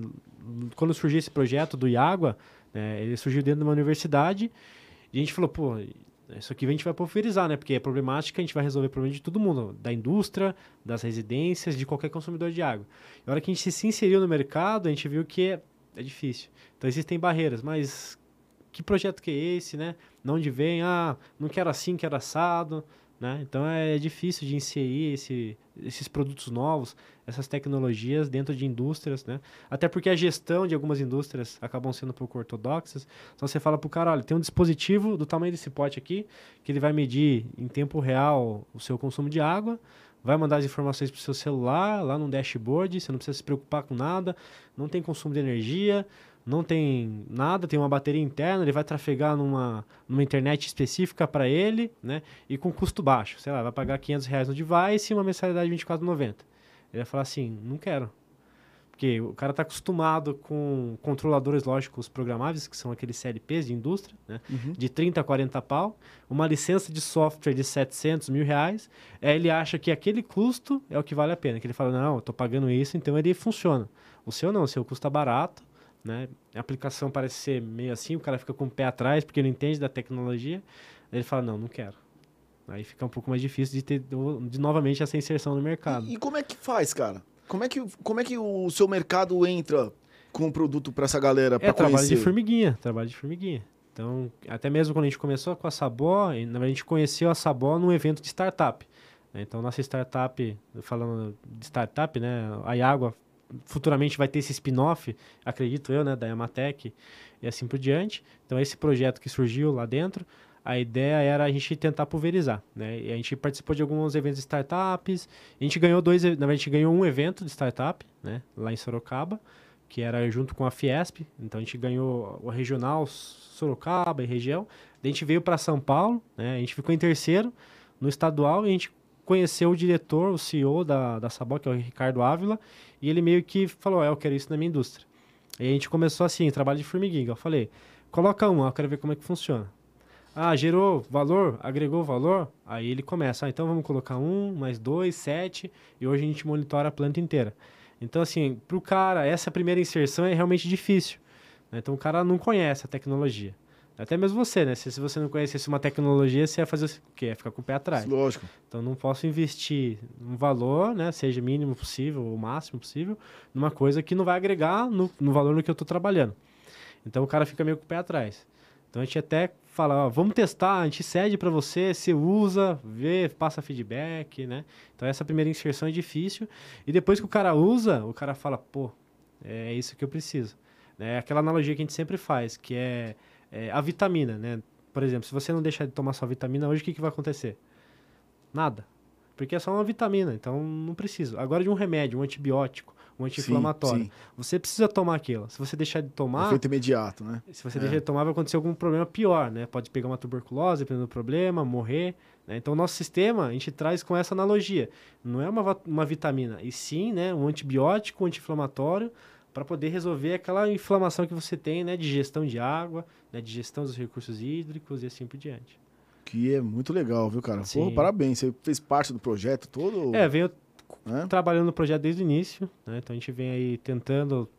quando surgiu esse projeto do Iagua, né, ele surgiu dentro de uma universidade e a gente falou, pô, isso aqui a gente vai pulverizar, né? Porque é problemática, a gente vai resolver o problema de todo mundo, da indústria, das residências, de qualquer consumidor de água. E a hora que a gente se inseriu no mercado, a gente viu que é, é difícil. Então existem barreiras, mas que projeto que é esse, né? De onde vem? Ah, não quero assim, quero assado, né? Então é difícil de inserir esse, esses produtos novos, essas tecnologias dentro de indústrias, né? Até porque a gestão de algumas indústrias acabam sendo pouco ortodoxas. Então você fala para o cara, olha, tem um dispositivo do tamanho desse pote aqui, que ele vai medir em tempo real o seu consumo de água, vai mandar as informações para o seu celular, lá no dashboard, você não precisa se preocupar com nada, não tem consumo de energia, não tem nada, tem uma bateria interna, ele vai trafegar numa, numa internet específica para ele, né? E com custo baixo, sei lá, vai pagar 500 reais no device e uma mensalidade de 24,90. Ele vai falar assim, não quero. Porque o cara está acostumado com controladores lógicos programáveis, que são aqueles CLPs de indústria, né? Uhum. De 30 a 40 pau. Uma licença de software de 700 mil reais. Aí ele acha que aquele custo é o que vale a pena. Que ele fala, não, eu estou pagando isso, então ele funciona. O seu não, o seu custa barato né? A aplicação parece ser meio assim, o cara fica com o pé atrás porque não entende da tecnologia. Aí ele fala, não, não quero. Aí fica um pouco mais difícil de ter de novamente essa inserção no mercado. E, e como é que faz, cara? Como é que, como é que o seu mercado entra com o produto para essa galera? É trabalho de formiguinha, trabalho de formiguinha. Então, até mesmo quando a gente começou com a Sabó, a gente conheceu a Sabó num evento de startup. Né? Então, nossa startup, falando de startup, né? A Iagua futuramente vai ter esse spin-off, acredito eu, né, da Yamatec e assim por diante. Então esse projeto que surgiu lá dentro, a ideia era a gente tentar pulverizar, né? E a gente participou de alguns eventos de startups. A gente ganhou dois, na verdade, a gente ganhou um evento de startup, né, lá em Sorocaba, que era junto com a Fiesp. Então a gente ganhou o regional Sorocaba e região. Daí a gente veio para São Paulo, né? A gente ficou em terceiro no estadual e a gente conheceu o diretor, o CEO da, da Sabó, que é o Ricardo Ávila, e ele meio que falou, é, eu quero isso na minha indústria. E a gente começou assim, trabalho de formiguinha. Eu falei, coloca um, eu quero ver como é que funciona. Ah, gerou valor, agregou valor, aí ele começa, ah, então vamos colocar um, mais dois, sete, e hoje a gente monitora a planta inteira. Então, assim, para o cara, essa primeira inserção é realmente difícil. Né? Então, o cara não conhece a tecnologia. Até mesmo você, né? Se, se você não conhecesse uma tecnologia, você ia fazer o quê? Ia ficar com o pé atrás. Lógico. Então não posso investir um valor, né? Seja mínimo possível ou máximo possível, numa coisa que não vai agregar no, no valor no que eu estou trabalhando. Então o cara fica meio com o pé atrás. Então a gente até fala, ó, vamos testar, a gente cede para você, você usa, vê, passa feedback, né? Então essa primeira inserção é difícil. E depois que o cara usa, o cara fala, pô, é isso que eu preciso. É aquela analogia que a gente sempre faz, que é é, a vitamina, né? Por exemplo, se você não deixar de tomar sua vitamina hoje, o que, que vai acontecer? Nada. Porque é só uma vitamina, então não precisa. Agora de um remédio, um antibiótico, um anti-inflamatório. Você precisa tomar aquilo. Se você deixar de tomar. Efeito imediato, né? Se você é. deixar de tomar, vai acontecer algum problema pior, né? Pode pegar uma tuberculose, dependendo do problema, morrer. Né? Então, o nosso sistema, a gente traz com essa analogia. Não é uma, uma vitamina, e sim né, um antibiótico, um anti-inflamatório, para poder resolver aquela inflamação que você tem, né? De gestão de água, né, de gestão dos recursos hídricos e assim por diante. Que é muito legal, viu, cara? Pô, parabéns. Você fez parte do projeto todo? É, venho é? trabalhando no projeto desde o início, né? Então a gente vem aí tentando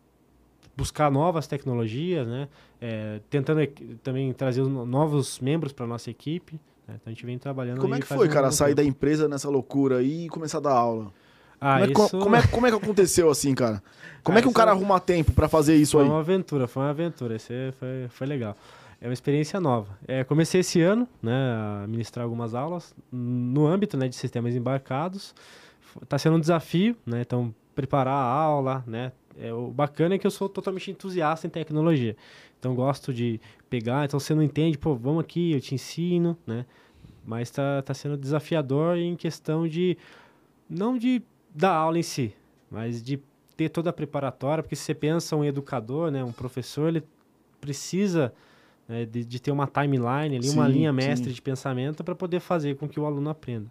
buscar novas tecnologias, né? É, tentando também trazer novos membros para nossa equipe. Né? Então a gente vem trabalhando. Como é que foi, cara, sair tempo. da empresa nessa loucura aí e começar a dar aula? Ah, como, é, isso... como, é, como é que aconteceu assim, cara? Como ah, é que um cara arruma tempo para fazer isso foi aí? Foi uma aventura, foi uma aventura. Isso foi, foi legal. É uma experiência nova. É, comecei esse ano né, a ministrar algumas aulas no âmbito né, de sistemas embarcados. Está sendo um desafio, né? Então, preparar a aula, né? É, o bacana é que eu sou totalmente entusiasta em tecnologia. Então, gosto de pegar. Então, você não entende, pô, vamos aqui, eu te ensino, né? Mas está tá sendo desafiador em questão de... Não de dar aula em si, mas de ter toda a preparatória, porque se você pensa um educador, né, um professor, ele precisa né, de, de, ter uma timeline ali, sim, uma linha mestre sim. de pensamento para poder fazer com que o aluno aprenda.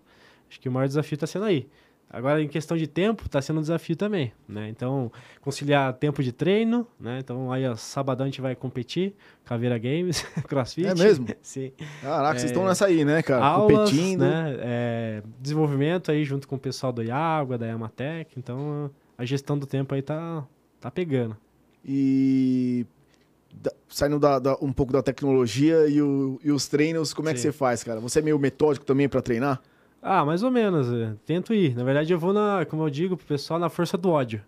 Acho que o maior desafio está sendo aí. Agora, em questão de tempo, está sendo um desafio também, né? Então, conciliar tempo de treino, né? Então, aí, ó, sabadão a gente vai competir, Caveira Games, CrossFit. É mesmo? Sim. Caraca, é, vocês estão nessa aí, né, cara? Aulas, Competindo. Né? É, desenvolvimento aí junto com o pessoal do Iagua, da Yamatec. Então, a gestão do tempo aí tá, tá pegando. E da, saindo da, da, um pouco da tecnologia e, o, e os treinos, como é Sim. que você faz, cara? Você é meio metódico também para treinar? Ah, mais ou menos. É. Tento ir. Na verdade, eu vou na, como eu digo pro pessoal, na força do ódio.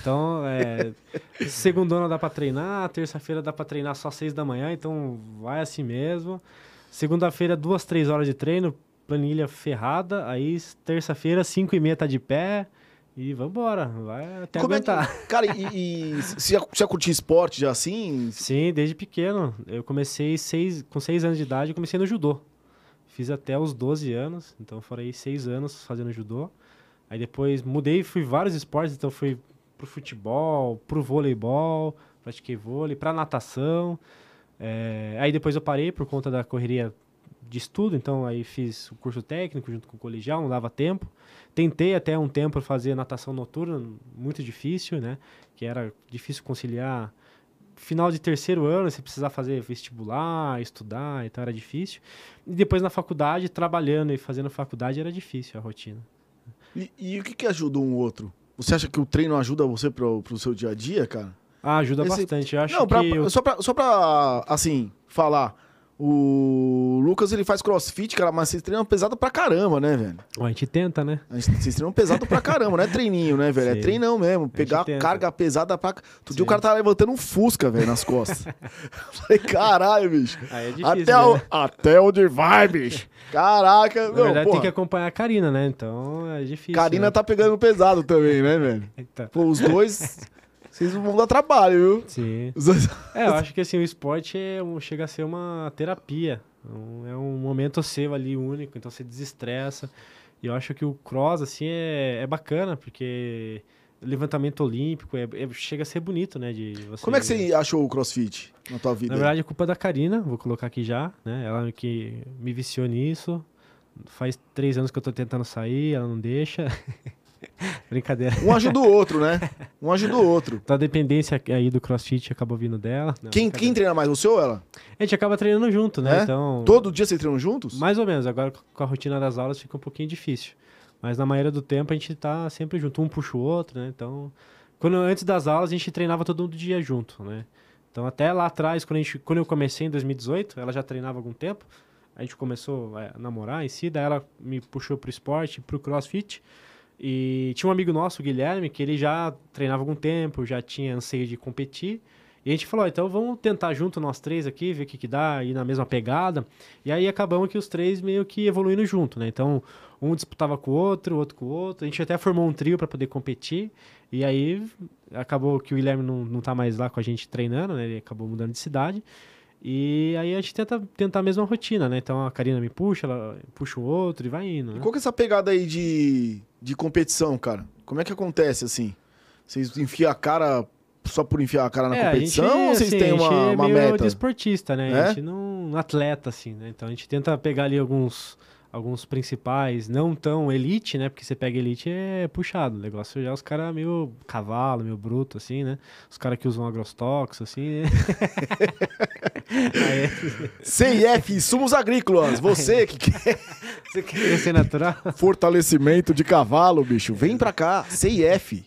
Então, é, segundona dá para treinar, terça-feira dá para treinar só seis da manhã, então vai assim mesmo. Segunda-feira, duas, três horas de treino, planilha ferrada. Aí, terça-feira, cinco e meia tá de pé. E vambora, vai até Como aguentar. É que, cara, e, e você já, já curtiu esporte já assim? Sim, desde pequeno. Eu comecei seis, com seis anos de idade, eu comecei no judô. Fiz até os 12 anos, então foram aí seis anos fazendo judô. Aí depois mudei, fui vários esportes, então fui pro futebol, pro voleibol, pratiquei vôlei, pra natação. É, aí depois eu parei por conta da correria de estudo, então aí fiz o curso técnico junto com o colegial, não dava tempo. Tentei até um tempo fazer natação noturna, muito difícil, né? Que era difícil conciliar. Final de terceiro ano, você precisava fazer vestibular, estudar, então era difícil. E depois na faculdade, trabalhando e fazendo faculdade, era difícil a rotina. E, e o que, que ajuda um outro? Você acha que o treino ajuda você pro, pro seu dia a dia, cara? Ah, ajuda Esse... bastante. Eu acho não, pra, eu... só, pra, só pra, assim, falar o Lucas, ele faz crossfit, cara, mas vocês treinam pesado pra caramba, né, velho? A gente tenta, né? A gente, vocês treinam pesado pra caramba, não é treininho, né, velho? É Sim. É treinão mesmo. Pegar carga pesada pra. Todo dia o cara tá levantando um Fusca, velho, nas costas. Falei, caralho, bicho. Aí é difícil, até, né? o... até onde vai, bicho. Caraca, Na verdade, porra. tem que acompanhar a Karina, né? Então é difícil. Karina né? tá pegando pesado também, né, velho? Então. Pô, os dois. Vocês vão dar trabalho, viu? Sim. É, eu acho que assim, o esporte é chega a ser uma terapia. É um momento seu ali único, então você desestressa. E eu acho que o cross, assim, é, é bacana, porque levantamento olímpico é, é, chega a ser bonito, né? De você... Como é que você achou o crossfit na tua vida? Na verdade, é culpa da Karina, vou colocar aqui já, né? Ela que me viciou nisso. Faz três anos que eu tô tentando sair, ela não deixa. Brincadeira. Um ajuda o outro, né? Um ajuda o outro. Então a dependência aí do crossfit acabou vindo dela. Não, quem, quem treina mais, você ou ela? A gente acaba treinando junto, né? É? Então, Todo dia vocês treinam juntos? Mais ou menos. Agora com a rotina das aulas fica um pouquinho difícil. Mas na maioria do tempo a gente tá sempre junto. Um puxa o outro, né? Então, quando, antes das aulas a gente treinava todo dia junto, né? Então até lá atrás, quando, a gente, quando eu comecei em 2018, ela já treinava algum tempo. A gente começou a namorar em si, daí ela me puxou pro esporte, pro crossfit. E tinha um amigo nosso, o Guilherme, que ele já treinava algum tempo, já tinha anseio de competir. E a gente falou, então vamos tentar junto nós três aqui, ver o que, que dá, ir na mesma pegada. E aí acabamos que os três meio que evoluindo junto, né? Então, um disputava com o outro, o outro com o outro. A gente até formou um trio para poder competir. E aí acabou que o Guilherme não, não tá mais lá com a gente treinando, né? Ele acabou mudando de cidade. E aí a gente tenta tentar a mesma rotina, né? Então a Karina me puxa, ela puxa o outro e vai indo. E Né? qual que é essa pegada aí de, de competição, cara? Como é que acontece, assim? Vocês enfiam a cara só por enfiar a cara na É, competição gente, ou vocês assim, têm a gente uma, é uma meio meta? desportista, né? É? A gente não atleta, assim, né? Então a gente tenta pegar ali alguns, alguns principais, não tão elite, né? Porque você pega elite é puxado. O negócio já é os caras meio cavalo, meio bruto, assim, né? Os caras que usam agrostox, assim, né? CIF, Sumos Agrícolas, você que quer você quer ser natural? fortalecimento de cavalo, bicho, vem pra cá, CIF.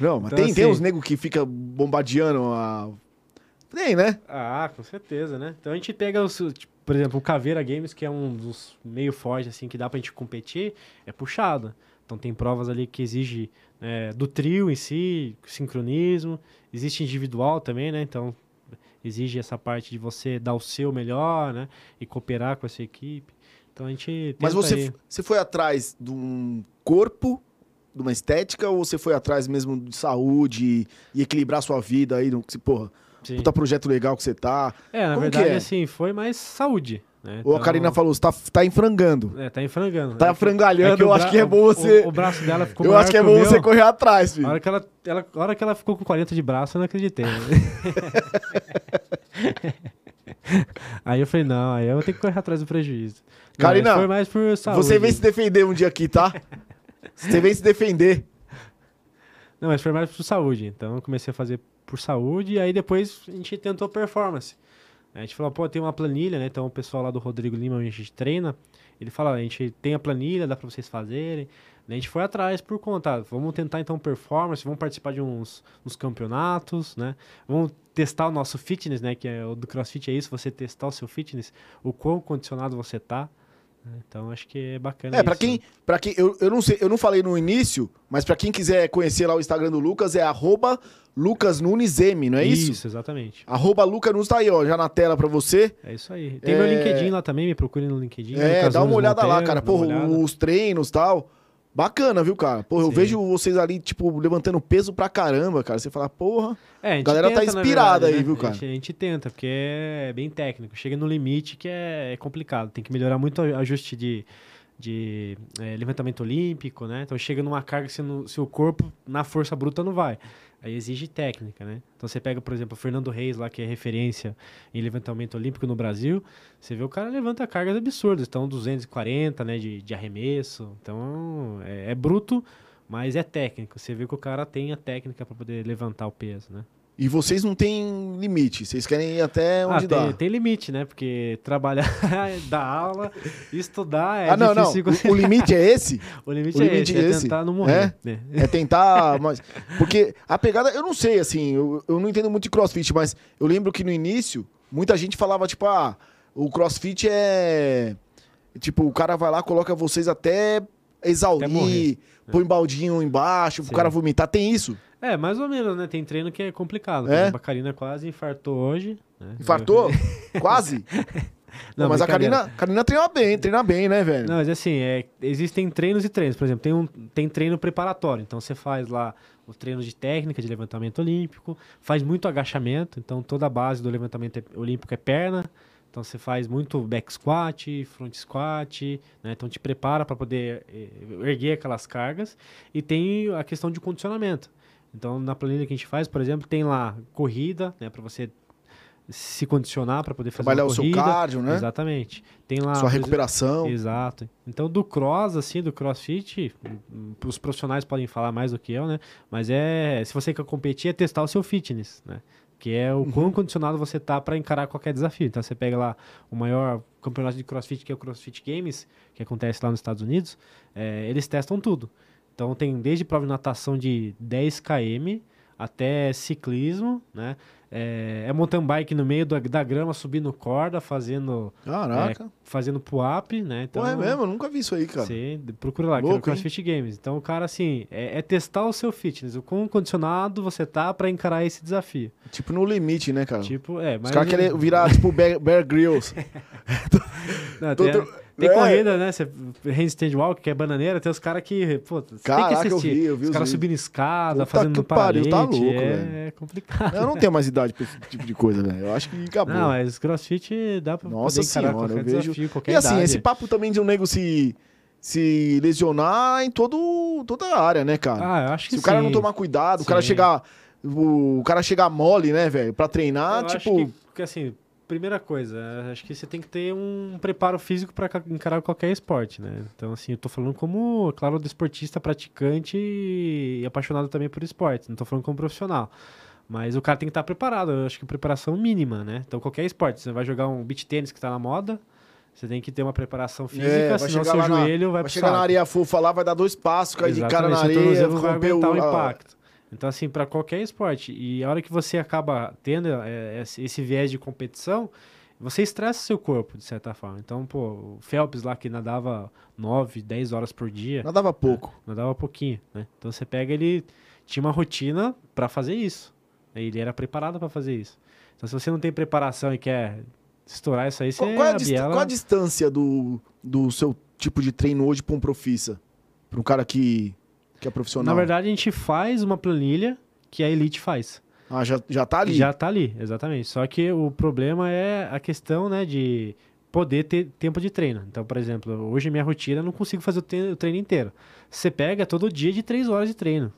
Não, mas Então, tem, tem assim- uns negros que fica bombardeando a... Tem, né? Ah, com certeza, né? Então a gente pega, os, tipo, por exemplo, o Caveira Games, que é um dos meio fortes, assim, que dá pra gente competir, é puxado. Então tem provas ali que exige né, do trio em si, sincronismo, existe individual também, né? Então exige essa parte de você dar o seu melhor, né? E cooperar com essa equipe. Então a gente Mas você, aí- você foi atrás de um corpo, de uma estética, ou você foi atrás mesmo de saúde e equilibrar a sua vida aí? Porra, Sim. puta projeto legal que você tá. É, na como verdade, é? assim, foi mais saúde. Né? A Então, Karina falou, você tá, tá enfrangando. É, tá enfrangando. Tá É frangalhando, é o eu acho que é bom o- você. O, o braço dela ficou eu acho que é o bom você correr atrás, A filho. hora, que ela, ela, a hora que ela ficou com 40 de braço, eu não acreditei. né? aí eu falei, não, aí eu vou ter que correr atrás do prejuízo. Karina, foi mais por saúde. Você vem se defender um dia aqui, tá? Você vem se defender. Não, mas foi mais por saúde. Então eu comecei a fazer por saúde e aí depois a gente tentou performance. A gente falou, pô, tem uma planilha, né? Então o pessoal lá do Rodrigo Lima, a gente treina. Ele fala, a gente tem a planilha, dá pra vocês fazerem. A gente foi atrás por conta. ah, Vamos tentar então performance, vamos participar de uns, uns campeonatos, né? Vamos testar o nosso fitness, né? Que é o do CrossFit é isso, você testar o seu fitness, o quão condicionado você tá. Então acho que é bacana. É, pra isso, quem, né? pra quem eu, eu não sei, eu não falei no início, mas pra quem quiser conhecer lá o Instagram do Lucas é arroba Lucas Nunes M, não é isso? Isso, exatamente. Arroba Lucas Nunes tá aí, ó, já na tela pra você. É isso aí. Tem É. meu LinkedIn lá também, me procurem no LinkedIn. É, Lucas dá uma Nunes olhada lá, Monteiro, cara. dá uma Porra, os treinos e tal. Bacana, viu, cara? Porra, eu Sim. vejo vocês ali, tipo, levantando peso pra caramba, cara. Você fala, porra. É, a galera tá tenta, na inspirada verdade, aí, né? viu, cara? A gente, a gente tenta, porque é bem técnico. Chega no limite que é, é complicado. Tem que melhorar muito o ajuste de, de é, levantamento olímpico, né? Então chega numa carga que não- seu corpo, na força bruta, não vai. Aí exige técnica, né? Então você pega, por exemplo, o Fernando Reis lá, que é referência em levantamento olímpico no Brasil. Você vê o cara levanta cargas absurdas. Então 240, né, de, de arremesso. Então é, é bruto, mas é técnico. Você vê que o cara tem a técnica para poder levantar o peso, né? E vocês não têm limite. Vocês querem ir até Ah, onde tem, dá. tem limite, né? Porque trabalhar, dar aula, estudar é ah, não, não. difícil. O, o limite é esse? O limite, o é, limite esse, é é esse? tentar não morrer. né? É tentar. Mas, porque a pegada, eu não sei, assim, eu, eu não entendo muito de crossfit, mas eu lembro que no início, muita gente falava, tipo, ah, o crossfit é. Tipo, o cara vai lá, coloca vocês até exaurir, Até põe baldinho embaixo, Sim. pro cara vomitar. Tem isso? É, mais ou menos, né? Tem treino que é complicado. É? A Karina quase infartou hoje. né? Infartou? Quase? Não, mas a. Karina, Karina treina bem, treina bem, né, velho? Não, mas assim, é, existem treinos e treinos. Por exemplo, tem, um, tem treino preparatório. Então você faz lá o treino de técnica de levantamento olímpico, faz muito agachamento. Então toda a base do levantamento é- olímpico é perna. Então você faz muito back squat, front squat, né? Então te prepara para poder eh, erguer aquelas cargas. E tem a questão de condicionamento. Então na planilha que a gente faz, por exemplo, tem lá corrida, né? Para você se condicionar para poder fazer Trabalhar uma o seu corrida. cardio, né? Exatamente. Tem lá Sua recuperação. Exato. Então, do cross, assim, do crossfit, hum, os profissionais podem falar mais do que eu, né? Mas é, se você quer competir, é testar o seu fitness, né? Que é o quão condicionado você tá para encarar qualquer desafio. Então, você pega lá o maior campeonato de crossfit, que é o CrossFit Games, que acontece lá nos Estados Unidos, é, eles testam tudo. Então, tem desde prova de natação de 10 km até ciclismo, né? É, é mountain bike no meio da, da grama, subindo corda, fazendo Caraca. fazendo pull-up, né? Então, Pô, é mesmo? Eu nunca vi isso aí, cara. Você procura lá, que é Louco, o CrossFit Games. Então, o cara, assim, é, é testar o seu fitness, o quão condicionado você tá pra encarar esse desafio. Tipo no limite, né, cara? Tipo, é, mas... Os caras querem virar, tipo, Bear, Bear Grylls. Não, Tô- tem, tô- tem É. corrida, né? Você, handstand walk, que é bananeira, tem os caras que, pô, você tem que Caraca, eu assistir. vi, eu vi os caras subindo escada, Puta fazendo que no pariu, tá louco, é, velho. é complicado. Eu não tenho mais idade pra esse tipo de coisa, velho. Eu acho que acabou. Não, mas crossfit dá pra Nossa poder senhora, eu qualquer vejo- desafio, qualquer E assim, idade. esse papo também de um nego se, se lesionar em todo, toda a área, né, cara? Ah, eu acho que se o cara sim. não tomar cuidado, o cara Sim. chegar. O, o cara chegar mole, né, velho? Pra treinar, Eu tipo. acho que, que, assim, primeira coisa, é, acho que você tem que ter um preparo físico para encarar qualquer esporte, né? Então, assim, eu tô falando como, claro, desportista praticante e apaixonado também por esporte, não tô falando como profissional. Mas o cara tem que estar preparado, eu acho que preparação mínima, né? Então, qualquer esporte, você vai jogar um beach tênis que tá na moda, você tem que ter uma preparação física, É, senão seu lá na- joelho vai Vai chegar na areia fofa lá, vai dar dois passos, cair de cara na seu areia, vai romper o. o impacto. Então, assim, para qualquer esporte. E a hora que você acaba tendo é, esse viés de competição, você estressa seu corpo, de certa forma. Então, pô, o Phelps lá que nadava 9, 10 horas por dia, Nadava pouco. nadava pouquinho, né? Então você pega ele tinha uma rotina para fazer isso. né? Ele era preparado para fazer isso. Então, se você não tem preparação e quer estourar isso aí, você Qual, qual é a biela- qual a distância do, do seu tipo de treino hoje pra um profissa? Pra um cara que, que é profissional? Na verdade, a gente faz uma planilha que a Elite faz. Ah, já, já tá ali. Já tá ali, exatamente. Só que o problema é a questão, né, de poder ter tempo de treino. Então, por exemplo, hoje minha rotina eu não consigo fazer o, tre- o treino inteiro. Você pega todo dia de três horas de treino.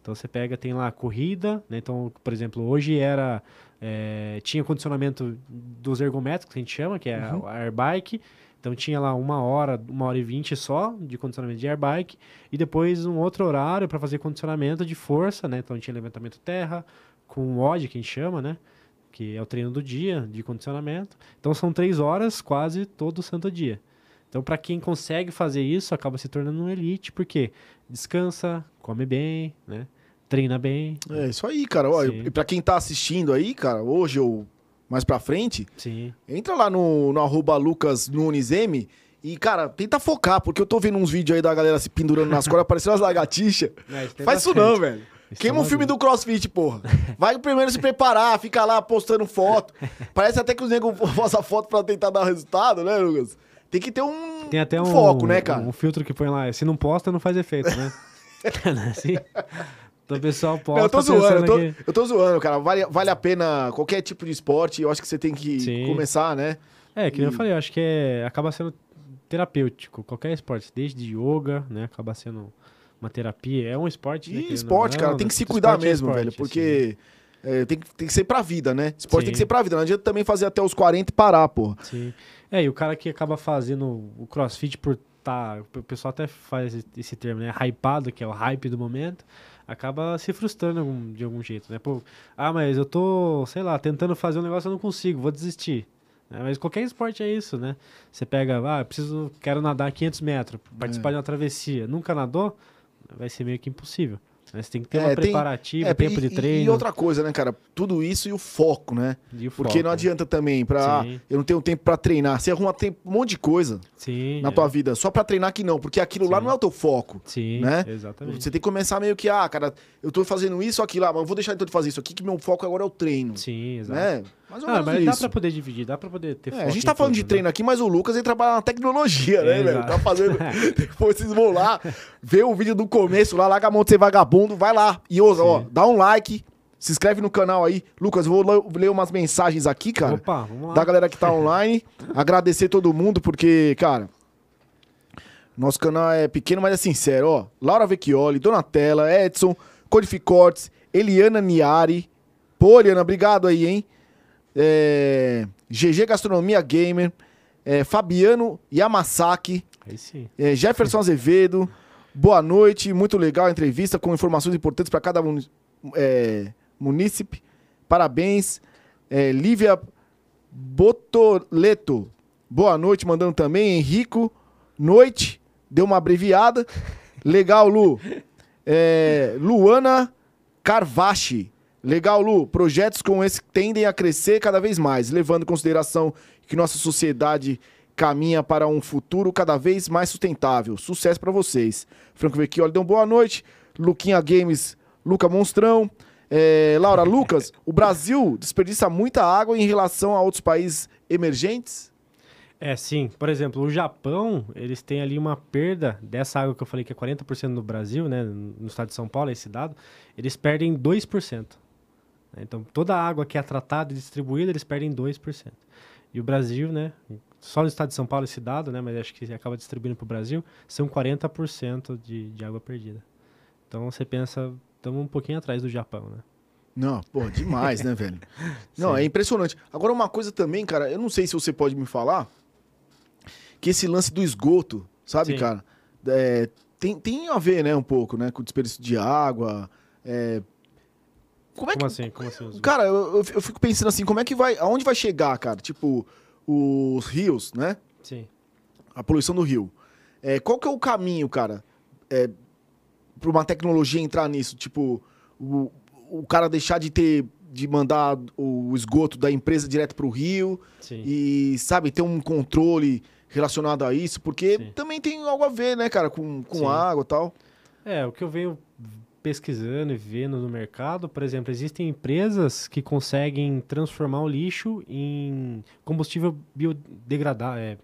Então você pega, tem lá a corrida, né? Então, por exemplo, hoje era. é, tinha condicionamento dos ergométricos, que a gente chama, que é a- Uhum. a airbike. Então tinha lá uma hora, uma hora e vinte só de condicionamento de airbike. E depois um outro horário para fazer condicionamento de força, né? Então tinha levantamento terra, com o OD, que a gente chama, né? Que é o treino do dia de condicionamento. Então são três horas quase todo santo dia. Então, para quem consegue fazer isso, acaba se tornando um elite, porque descansa, come bem, né? Treina bem. É isso aí, cara. Ó, e pra quem tá assistindo aí, cara, hoje ou mais pra frente, Sim. entra lá no, no arroba Lucas Nunes M e, cara, tenta focar, porque eu tô vendo uns vídeos aí da galera se pendurando nas cordas, parecendo umas lagartixas. Faz isso não, velho. Queima é um filme do CrossFit, porra. Vai primeiro se preparar, fica lá postando foto. Parece até que os negros postam foto pra tentar dar resultado, né, Lucas? Tem que ter um, Tem até um, foco, né, cara? Um filtro que põe lá, se não posta, não faz efeito, né? É assim? Então o pessoal Não, eu tô zoando, eu tô, eu tô zoando, cara. Vale, vale a pena qualquer tipo de esporte. Eu acho que você tem que Sim. começar, né? É, que nem eu E- falei, eu acho que é, acaba sendo terapêutico. Qualquer esporte, desde yoga, né? Acaba sendo uma terapia. É um esporte, né? E ou esporte, cara, não, tem que se cuidar é mesmo, esporte, velho. Porque é, tem, que, tem que ser pra vida, né? Esporte tem que Sim. ser pra vida. Não adianta também fazer até os 40 e parar, porra. Sim. É, e o cara que acaba fazendo o crossfit por tá. O pessoal até faz esse termo, né? Hypado, que é o hype do momento, acaba se frustrando de algum jeito, né? Pô, ah, mas eu tô, sei lá, tentando fazer um negócio e eu não consigo, vou desistir. né? Mas qualquer esporte é isso, né? Você pega, ah, eu preciso, quero nadar 500 metros, participar É. de uma travessia, nunca nadou, vai ser meio que impossível. Né? Você tem que ter É, uma preparativa, É, tempo e, de treino. E outra coisa, né, cara? Tudo isso e o foco, né? o Porque foco. não adianta também ah, Sim. eu não tenho tempo pra treinar. Você arruma tempo, um monte de coisa Sim, na é. tua vida. Só pra treinar que não, porque aquilo lá Sim. não é o teu foco. Sim, né? exatamente. Você tem que começar meio que, ah, cara, eu tô fazendo isso, aquilo lá, mas eu vou deixar então de fazer isso aqui, que meu foco agora é o treino. Sim, exato. Né? Mais ou Ah, menos mas dá isso. pra poder dividir, dá pra poder ter É, a gente tá falando de tudo, né? treino aqui, mas o Lucas ele trabalha na tecnologia, né, É, velho? exato. Tá fazendo. Depois vocês vão lá, ver o vídeo do começo lá, larga a mão de ser vagabundo, vai lá. E ouça, ó, dá um like, se inscreve no canal aí. Lucas, vou le- ler umas mensagens aqui, cara, Opa, vamos lá. da galera que tá online. Agradecer todo mundo, porque, cara. Nosso canal é pequeno, mas é sincero, ó. Laura Vecchioli, Donatella, Edson, Codificortes, Eliana Niari. Pô, Eliana, obrigado aí, hein? É, GG Gastronomia Gamer, é, Fabiano Yamasaki, é, Jefferson Azevedo. Boa noite, muito legal a entrevista com informações importantes para cada muni- é, munícipe. Parabéns. É, Lívia Botoleto, boa noite, mandando também. Henrico, noite, deu uma abreviada. Legal, Lu. É, Luana Carvache. Legal, Lu. Projetos como esse tendem a crescer cada vez mais, levando em consideração que nossa sociedade caminha para um futuro cada vez mais sustentável. Sucesso para vocês. Franco Vecchioli deu uma boa noite. Luquinha Games, Luca Monstrão. É, Laura Lucas, o Brasil desperdiça muita água em relação a outros países emergentes? É, sim. Por exemplo, o Japão, eles têm ali uma perda dessa água que eu falei que é 40% no Brasil, né? No estado de São Paulo, esse dado. Eles perdem 2%. Então, toda a água que é tratada e distribuída, eles perdem 2%. E o Brasil, né? Só no estado de São Paulo esse dado, né? Mas acho que acaba distribuindo para o Brasil, são 40% de, de água perdida. Então, você pensa, estamos um pouquinho atrás do Japão, né? Não, pô, demais, né, velho? Não, é impressionante. Agora, uma coisa também, cara, eu não sei se você pode me falar, que esse lance do esgoto, sabe, Sim. cara? É, tem, tem a ver, né, um pouco, né, com o desperdício de água. é, Como é Como que. assim? Como assim? Cara, eu, eu fico pensando assim, como é que vai. Aonde vai chegar, cara? Tipo, os rios, né? Sim. A poluição do rio. É, qual que é o caminho, cara? É, pra uma tecnologia entrar nisso? Tipo, o, o cara deixar de ter. de mandar o esgoto da empresa direto pro rio Sim. e, sabe, ter um controle relacionado a isso, porque Sim. também tem algo a ver, né, cara, com, com Sim. água e tal. É, o que eu venho pesquisando e vendo no mercado, por exemplo, existem empresas que conseguem transformar o lixo em combustível biodegradável, é,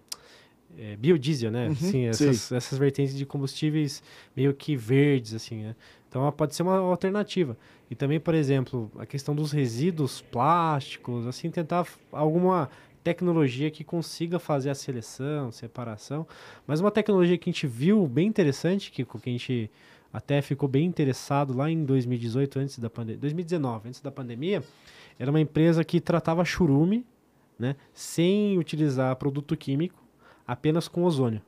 é, biodiesel, né? Uhum, Sim, essas, essas vertentes de combustíveis meio que verdes, assim, né? Então pode ser uma alternativa. E também, por exemplo, a questão dos resíduos plásticos, assim, tentar alguma tecnologia que consiga fazer a seleção, separação. Mas uma tecnologia que a gente viu bem interessante, que, que a gente até ficou bem interessado lá em 2018, antes da pandemia, 2019, antes da pandemia, era uma empresa que tratava churume, né, sem utilizar produto químico, apenas com ozônio.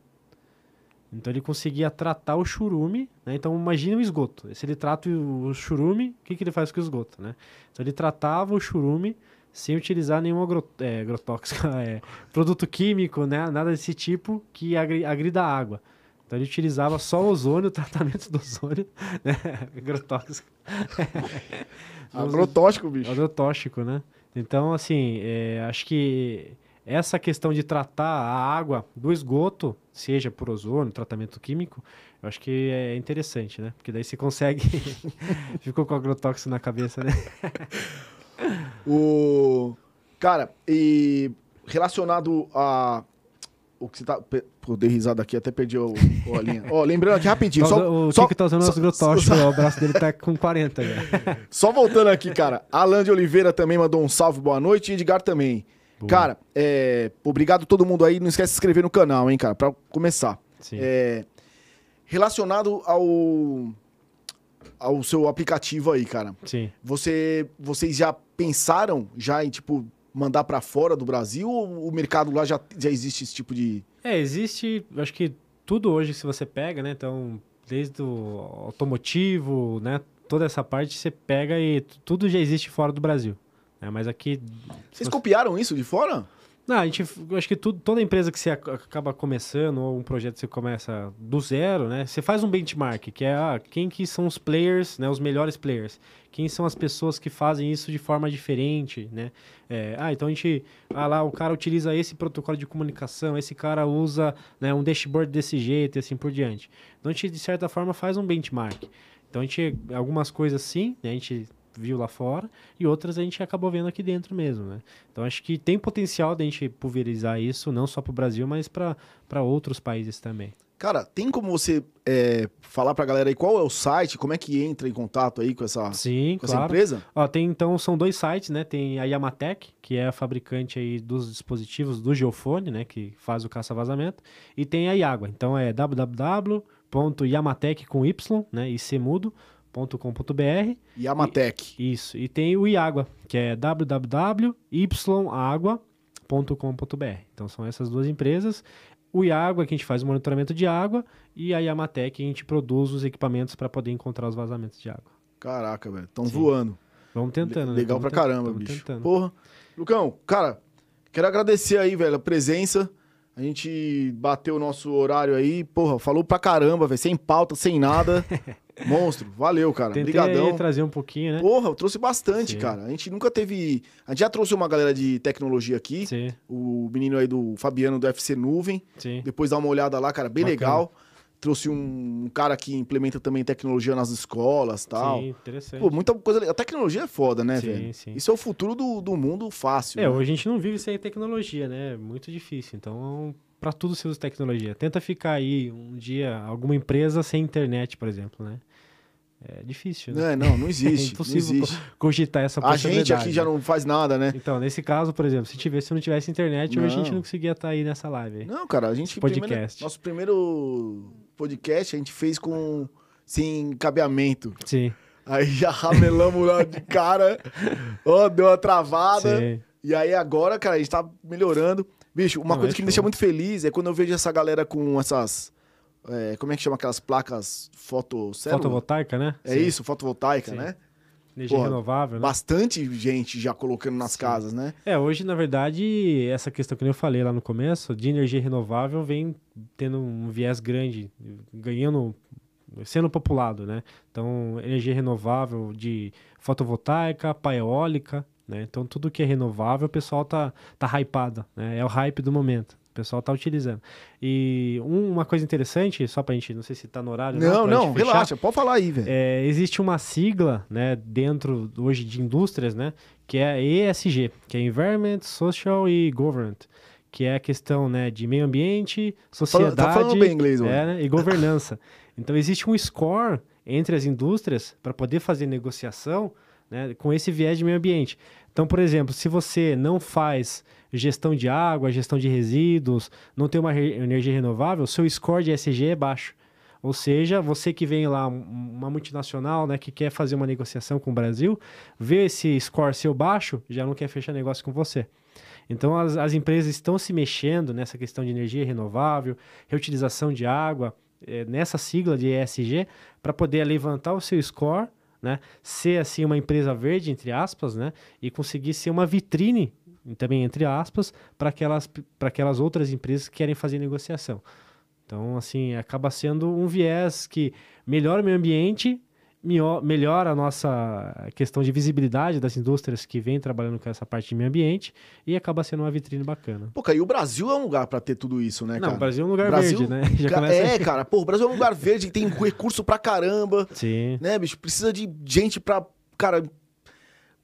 Então ele conseguia tratar o churume, né? Então imagina o esgoto. Se ele trata o churume, o que, que ele faz com o esgoto, né? Então ele tratava o churume sem utilizar nenhum agro, é, agrotóxico, é, produto químico, né? Nada desse tipo que agri, agrida a água. Então ele utilizava só ozônio, o tratamento do ozônio, né? agrotóxico. Agrotóxico, bicho. Agrotóxico, né? Então, assim, é, acho que essa questão de tratar a água do esgoto, seja por ozônio, tratamento químico, eu acho que é interessante, né? Porque daí você consegue. Ficou com agrotóxico na cabeça, né? O. Cara, e relacionado a. O que você tá. Pô, dei risada aqui, até perdi o, o a linha. Ó, lembrando aqui rapidinho, Tá só, o só, Kiko tá usando só- os agrotóxicos, ó, o braço dele tá com 40 já. só voltando aqui, cara. Alan de Oliveira também mandou um salve, boa noite. E Edgar também. Boa. Cara, é, obrigado a todo mundo aí. Não esquece de se inscrever no canal, hein, cara, pra começar. Sim. É, relacionado ao, ao seu aplicativo aí, cara. Sim. Você, vocês já pensaram já em, tipo, mandar pra fora do Brasil ou o mercado lá já, já existe esse tipo de... É, existe, acho que tudo hoje se você pega, né? Então, desde o automotivo, né? Toda essa parte você pega e tudo já existe fora do Brasil. né? Mas aqui. Vocês você- copiaram isso de fora? Não, a gente, acho que tudo, toda empresa que você ac- acaba começando, ou um projeto que você começa do zero, né? Você faz um benchmark, que é ah, quem que são os players, né? Os melhores players. Quem são as pessoas que fazem isso de forma diferente, né? É, ah, então a gente... Ah lá, o cara utiliza esse protocolo de comunicação, esse cara usa né, um dashboard desse jeito e assim por diante. Então a gente, de certa forma, faz um benchmark. Então a gente... Algumas coisas sim, né? A gente viu lá fora e outras a gente acabou vendo aqui dentro mesmo, né? Então acho que tem potencial da gente pulverizar isso, não só para o Brasil, mas para outros países também. Cara, tem como você é, falar pra galera aí qual é o site, como é que entra em contato aí com essa, Sim, com essa claro. empresa? Ó, tem então são dois sites, né? Tem a Yamatec, que é a fabricante aí dos dispositivos do geofone, né, que faz o caça-vazamento, e tem a Iagua. Então é www.yamatec com y, né, e semudo.com.br. Yamatec. Isso. E tem o Iagua, que é www.yagua.com.br. Então são essas duas empresas. O Iagua, que a gente faz o monitoramento de água, e a Yamatec, a gente produz os equipamentos para poder encontrar os vazamentos de água. Caraca, velho. Tão Sim. voando. Vamos tentando, né? Legal Tamo pra caramba, bicho. tentando. Porra. Lucão, cara, quero agradecer aí, velho, a presença. A gente bateu o nosso horário aí. Porra, falou pra caramba, velho. Sem pauta, sem nada. Monstro. Valeu, cara. Tentei Obrigadão. trazer um pouquinho, né? Porra, eu trouxe bastante, Sim. cara. A gente nunca teve. A gente já trouxe uma galera de tecnologia aqui. Sim, O menino aí do Fabiano do FC Nuvem. sim. Depois dá uma olhada lá, cara, bem Bacana. legal. trouxe um, um cara que implementa também tecnologia nas escolas tal. Sim, interessante. Pô, muita coisa. A tecnologia é foda, né, Sim, velho? sim. Isso é o futuro do, do mundo fácil. É, né? hoje a gente não vive sem tecnologia, né? É muito difícil. Então, para tudo se usa tecnologia. Tenta ficar aí um dia, alguma empresa sem internet, por exemplo, né? É difícil, né? Não, não, não existe. não impossível existe. Cogitar essa A gente possibilidade. aqui já não faz nada, né? Então, nesse caso, por exemplo, se, tivesse, se não tivesse internet, hoje a gente Não. não conseguia estar aí nessa live. Não, cara, a gente. Podcast. primeiro- nosso primeiro podcast a gente fez com. sem cabeamento. Sim, Aí já ramelamos lá de cara. Ó, deu uma travada. sim. E aí agora, cara, a gente tá melhorando. Bicho, uma Não, coisa é que me deixa muito feliz é quando eu vejo essa galera com essas. é, como é que chama aquelas placas foto Fotovoltaica, né? É Sim. isso, fotovoltaica, Sim. né? Energia Porra, renovável, né? Bastante gente já colocando nas casas, né? É, hoje, na verdade, essa questão que eu falei lá no começo, de energia renovável, vem tendo um viés grande, ganhando, sendo populado, né? Então, energia renovável de fotovoltaica, pá eólica, né? Então, tudo que é renovável, o pessoal tá, tá hypado, né? É o hype do momento. O pessoal tá utilizando. E um- uma coisa interessante, só pra gente, não sei se tá no horário. Não, pra não, gente fechar, relaxa, pode falar aí, velho. é, existe uma sigla, né, dentro hoje de indústrias, né, que é ESG, que é Environment, Social e Government, que é a questão, né, de meio ambiente, sociedade tá falando bem inglês, é, né, e governança. Então existe um score entre as indústrias para poder fazer negociação, né, com esse viés de meio ambiente. Então, por exemplo, se você não faz gestão de água, gestão de resíduos, não tem uma re- energia renovável, seu score de ESG é baixo. Ou seja, você que vem lá, um- uma multinacional, né, que quer fazer uma negociação com o Brasil, vê esse score seu baixo, já não quer fechar negócio com você. Então, as, as empresas estão se mexendo nessa questão de energia renovável, reutilização de água, eh, nessa sigla de ESG, para poder levantar o seu score, né, ser assim uma empresa verde, entre aspas, né, e conseguir ser uma vitrine, também entre aspas, para aquelas, para aquelas outras empresas que querem fazer negociação. Então, assim, acaba sendo um viés que melhora o meio ambiente, melhora a nossa questão de visibilidade das indústrias que vêm trabalhando com essa parte de meio ambiente e acaba sendo uma vitrine bacana. Pô, cara, e o Brasil é um lugar pra ter tudo isso, né, Não, cara? o Brasil é um lugar Brasil- verde, né? Já começa É, cara, pô, o Brasil é um lugar verde que tem recurso pra caramba, Sim. né, bicho? Precisa de gente pra, cara,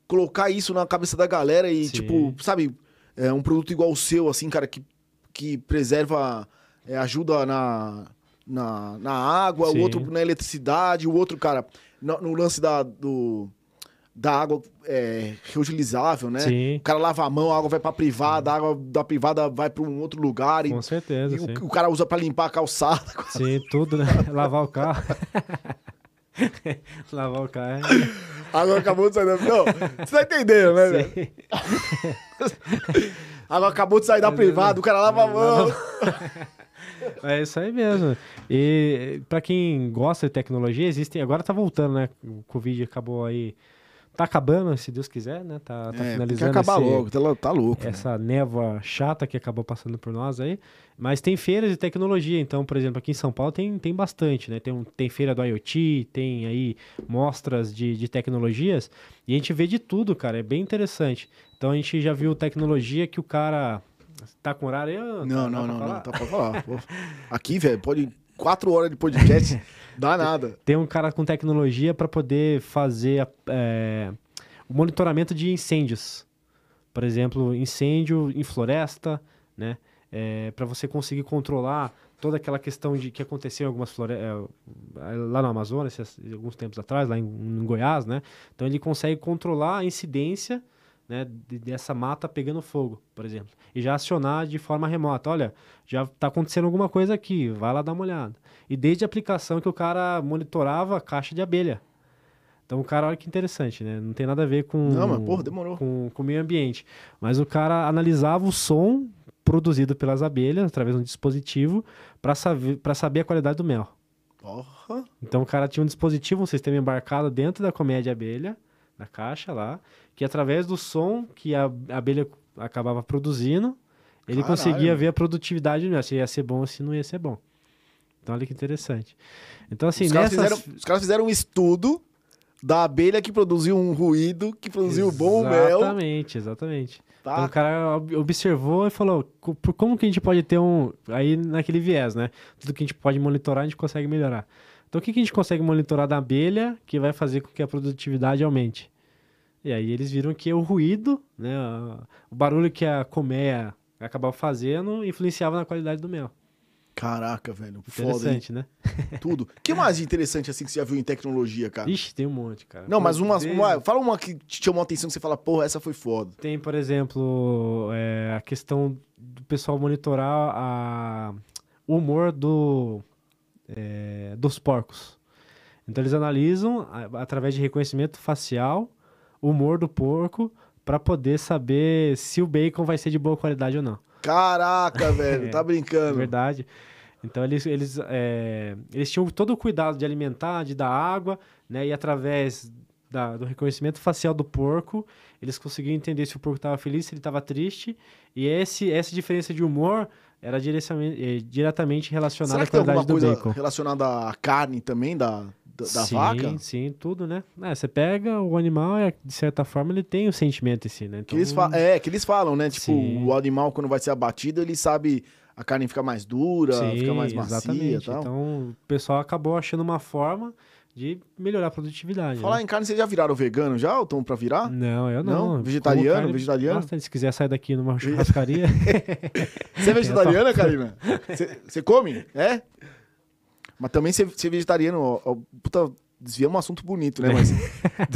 colocar isso na cabeça da galera e, Sim. tipo, sabe, é um produto igual o seu, assim, cara, que, que preserva, é, ajuda na, na, na água, Sim. o outro na eletricidade, o outro, cara, no, no lance da, do, da água é, reutilizável, né? Sim, O cara lava a mão, a água vai pra privada, a água da privada vai pra um outro lugar e, com certeza, e o, o cara usa pra limpar a calçada. Sim, tudo, né? Lavar o carro. Lavar o carro. é- A água acabou de sair da... Não, você tá entendendo, né, velho? Sim. A água acabou de sair da privada, o cara lava a mão. É isso aí mesmo. E para quem gosta de tecnologia, existem. Agora tá voltando, né? O Covid acabou aí. Tá acabando, se Deus quiser, né? Tá, tá É, tem que finalizando acabar esse- logo, tá, tá louco. né? essa névoa chata que acabou passando por nós aí. Mas tem feiras de tecnologia, então, por exemplo, aqui em São Paulo tem, tem bastante, né? Tem, um- tem feira do IoT, tem aí mostras de, de tecnologias, e a gente vê de tudo, cara, é bem interessante. Então a gente já viu tecnologia que o cara. Tá com horário aí? Não, tá- não, não, falar? não, tá pra falar. Aqui, velho, pode... Quatro horas de podcast, dá nada. Tem um cara com tecnologia para poder fazer é, o monitoramento de incêndios. Por exemplo, incêndio em floresta, né? para você conseguir controlar toda aquela questão de que aconteceu em algumas florestas lá no Amazonas, alguns tempos atrás, lá em, em Goiás, né? Então ele consegue controlar a incidência né, de- dessa mata pegando fogo, por exemplo, e já acionar de forma remota. Olha, já está acontecendo alguma coisa aqui, vai lá dar uma olhada. E desde a aplicação que o cara monitorava a caixa de abelha. Então o cara, olha que interessante, né? Não tem nada a ver com, Não, mas, porra, demorou. com, com o meio ambiente. Mas o cara analisava o som produzido pelas abelhas através de um dispositivo para saber, pra saber a qualidade do mel. Porra. Então o cara tinha um dispositivo, um sistema embarcado dentro da colmeia de abelha, na caixa lá, que através do som que a abelha acabava produzindo, ele Caralho. conseguia ver a produtividade se ia ser bom ou se não ia ser bom. Então olha que interessante. Então assim, os, caras nessas... fizeram, os caras fizeram um estudo da abelha que produziu um ruído, que produziu bom mel. Exatamente, exatamente. Tá? Então o cara ob- observou e falou, "Co- por- como que a gente pode ter um... Aí naquele viés, né? Tudo que a gente pode monitorar, a gente consegue melhorar. Então o que, que a gente consegue monitorar da abelha que vai fazer com que a produtividade aumente? E aí eles viram que o ruído, né? O barulho que a colmeia acabava fazendo influenciava na qualidade do mel. Caraca, velho. Foda? Interessante, né? Tudo. O que mais interessante assim que você já viu em tecnologia, cara? Ixi, tem um monte, cara. Não, mas uma, Fala uma que te chamou a atenção que você fala, porra, essa foi foda. Tem, por exemplo, é, a questão do pessoal monitorar a, o humor do, é, dos porcos. Então eles analisam, através de reconhecimento facial, o humor do porco para poder saber se o bacon vai ser de boa qualidade ou não. Caraca, velho, tá É brincando. verdade. Então eles, eles, é, eles tinham todo o cuidado de alimentar, de dar água, né? E através da- do reconhecimento facial do porco, eles conseguiam entender se o porco estava feliz, se ele estava triste. E esse, essa diferença de humor era diretamente, eh, diretamente relacionada à qualidade do coisa bacon. relacionada à carne também da, da, da sim, vaca? Sim, tudo, né? É, você pega o animal, é, de certa forma, ele tem o sentimento em si, né? Que eles Então, É, que eles falam, né? Tipo, Sim. o animal, quando vai ser abatido, ele sabe a carne fica mais dura, fica mais macia e exatamente. Então, o pessoal acabou achando uma forma de melhorar a produtividade. Falar né? em carne, vocês já viraram vegano já? Ou estão pra virar? Não, eu Não? não. Vegetariano? carne Vegetariano? Bastante. Se quiser sair daqui numa churrascaria. Você é vegetariana, Karina? Você- Você come? É? Mas também ser, ser vegetariano, ó, ó, puta, desvia um assunto bonito, né? Mas.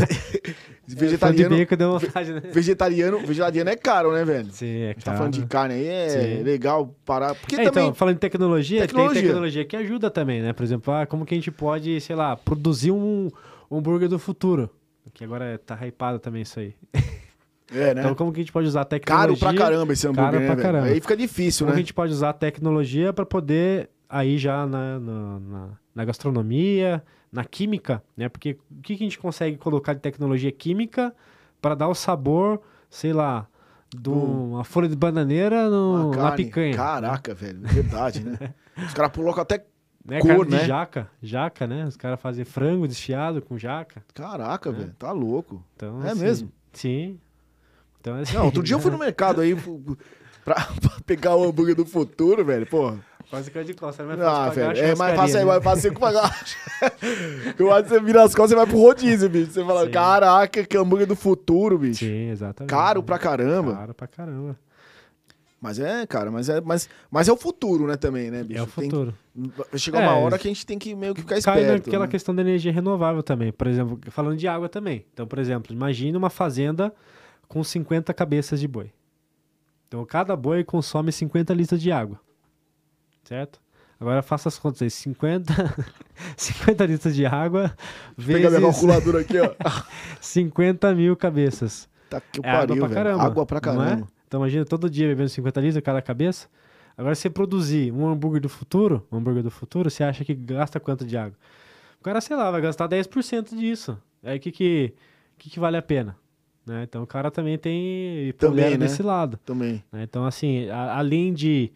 Falando de vegetariano, bacon deu vontade, né? vegetariano, vegetariano é caro, né, velho? Sim, é A gente tá falando de caro. carne aí, é Sim. legal parar. Porque É, também. Então, falando em tecnologia, Tecnologia. tem tecnologia que ajuda também, né? Por exemplo, ah, como que a gente pode, sei lá, produzir um um hambúrguer do futuro. Que agora tá hypado também isso aí. é, né? Então, como que a gente pode usar a Caro tecnologia... pra caramba esse hambúrguer, Caro né, pra caramba. Aí fica difícil, Como que a né? gente pode usar a tecnologia para poder aí já na, na, na- na gastronomia, na química, né? Porque o que, que a gente consegue colocar de tecnologia química para dar o sabor, sei lá, de Do- uma folha de bananeira no, Uma na picanha. Caraca, velho. Verdade, né? Os caras colocam até. né? cor, Carne né? de jaca, jaca, né? Os caras fazem frango desfiado com jaca. Caraca, velho. Tá louco. Então, É assim, mesmo? Sim. Então, assim, Não, outro dia eu fui no mercado aí pra, pra pegar o hambúrguer do futuro, velho. Porra. Quase que eu de costa, né? Ah, velho. É mais fácil aí, né? mais fácil pagar. Eu acho que você vira as costas, você vai pro rodízio, bicho. Você fala, Sim. caraca, que hambúrguer do futuro, bicho. Sim, exatamente. Caro pra caramba. Caro pra caramba. Mas é, cara, mas é, mas, mas é o futuro, né, também, né, bicho? É o Tem- futuro. vai chegar É, uma hora que a gente tem que meio que ficar Cai esperto. naquela né? questão da energia renovável também. Por exemplo, falando de água também. Então, por exemplo, imagine uma fazenda com 50 cabeças de boi. Então, cada boi consome 50 litros de água. Certo? Agora faça as contas aí. 50, 50 litros de água pegar minha vezes calculadora aqui, ó. 50 mil cabeças. Tá que É água pariu, pra velho. caramba. Água pra é? caramba. Então imagina todo dia bebendo 50 litros cada cabeça. Agora você produzir um hambúrguer do futuro, um hambúrguer do futuro, você acha que gasta quanto de água? O cara, sei lá, vai gastar 10% disso. Aí o que que, que que vale a pena? Né? Então o cara também tem Também, pondera né? desse lado. Também. né? Então assim, a- além de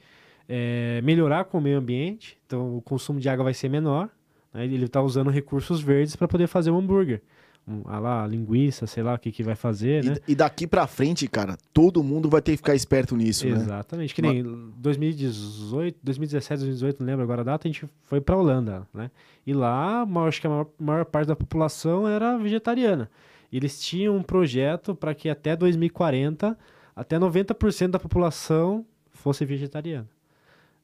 é, melhorar com o meio ambiente, então o consumo de água vai ser menor. né? Ele está usando recursos verdes para poder fazer um hambúrguer. Um, ah lá, linguiça, sei lá o que, que vai fazer, né? E, e daqui pra frente, cara, todo mundo vai ter que ficar esperto nisso, né? Exatamente. Que nem 2018, 2017, 2018, não lembro agora a data, a gente foi pra Holanda, né? E lá, acho que a maior, maior parte da população era vegetariana. E eles tinham um projeto para que até 2040, até 90% da população fosse vegetariana.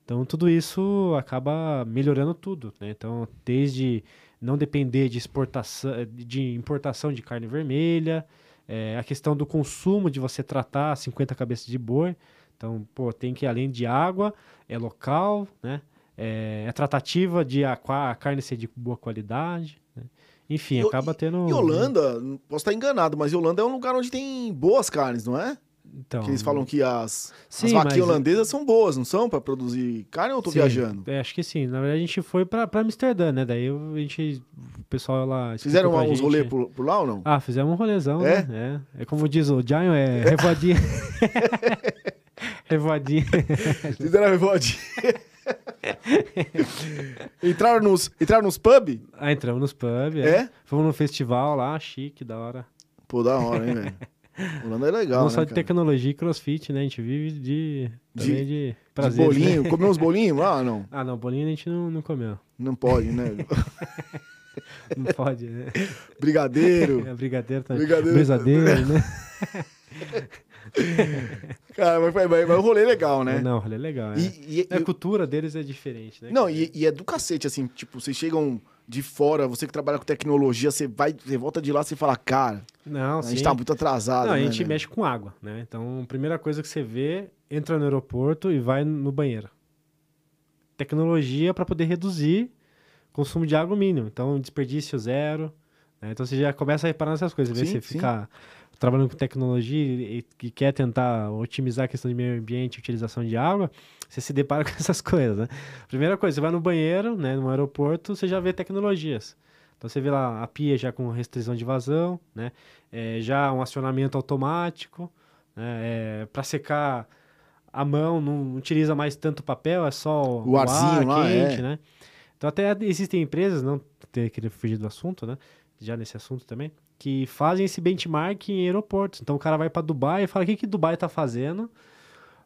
Então, tudo isso acaba melhorando tudo, né? Então, desde não depender de exportação, de importação de carne vermelha, é, a questão do consumo de você tratar 50 cabeças de boi. Então, pô, tem que além de água, é local, né? É, é tratativa de a, a carne ser de boa qualidade. né? Enfim, E acaba tendo. E Holanda, posso estar enganado, mas Holanda é um lugar onde tem boas carnes, não é? Então, Que eles falam que as, Sim, as vaquinhas holandesas são boas, não são? Pra produzir carne ou eu tô Sim, viajando? é, acho que sim. Na verdade, a gente foi pra, pra Amsterdã, né? Daí a gente. O pessoal lá. Fizeram uns gente- rolês por, por lá ou não? Ah, fizemos um rolezão, É? né? É. É como diz o Giant, é revoadinha. revoadinha. Fizeram revoadinha. entraram nos, entraram nos pub? Ah, entramos nos pub, é. É? Fomos num festival lá, chique, da hora. Pô, da hora, hein, velho? Holanda é legal, Não né, só de cara? tecnologia e crossfit, né? A gente vive de... De- de, De prazer. bolinho. Né? Comeu uns bolinhos lá? Não. Ah, não, bolinho a gente não, não comeu. Não pode, né? Não pode, né? Brigadeiro. É brigadeiro também. Brigadeiro. Brisadeiro, né? Cara, mas, mas, mas o rolê é legal, né? Não, é legal, é. E, e- a e- cultura deles é diferente, né? não, e, e é do cacete, assim, tipo, vocês chegam de fora, você que trabalha com tecnologia, você vai, você volta de lá, você fala, cara, Não, a sim. gente tá muito atrasado, Não, a né, gente velho? mexe com água, né? Então, a primeira coisa que você vê, entra no aeroporto e vai no banheiro. Tecnologia para poder reduzir o consumo de água mínimo. Então, desperdício zero. né? Então, você já começa a reparar nessas coisas. Sim, você sim. ficar trabalhando com tecnologia e, e quer tentar otimizar a questão de meio ambiente e utilização de água, você se depara com essas coisas, né? Primeira coisa, você vai no banheiro, né, no aeroporto, você já vê tecnologias. Então você vê lá a pia já com restrição de vazão, né? É, já um acionamento automático, né? para secar a mão não utiliza mais tanto papel, é só O arzinho ar quente, é. né? Então até existem empresas, não ter querer fugir do assunto, né? Já nesse assunto também, que fazem esse benchmark em aeroportos. Então o cara vai para Dubai e fala o que que Dubai está fazendo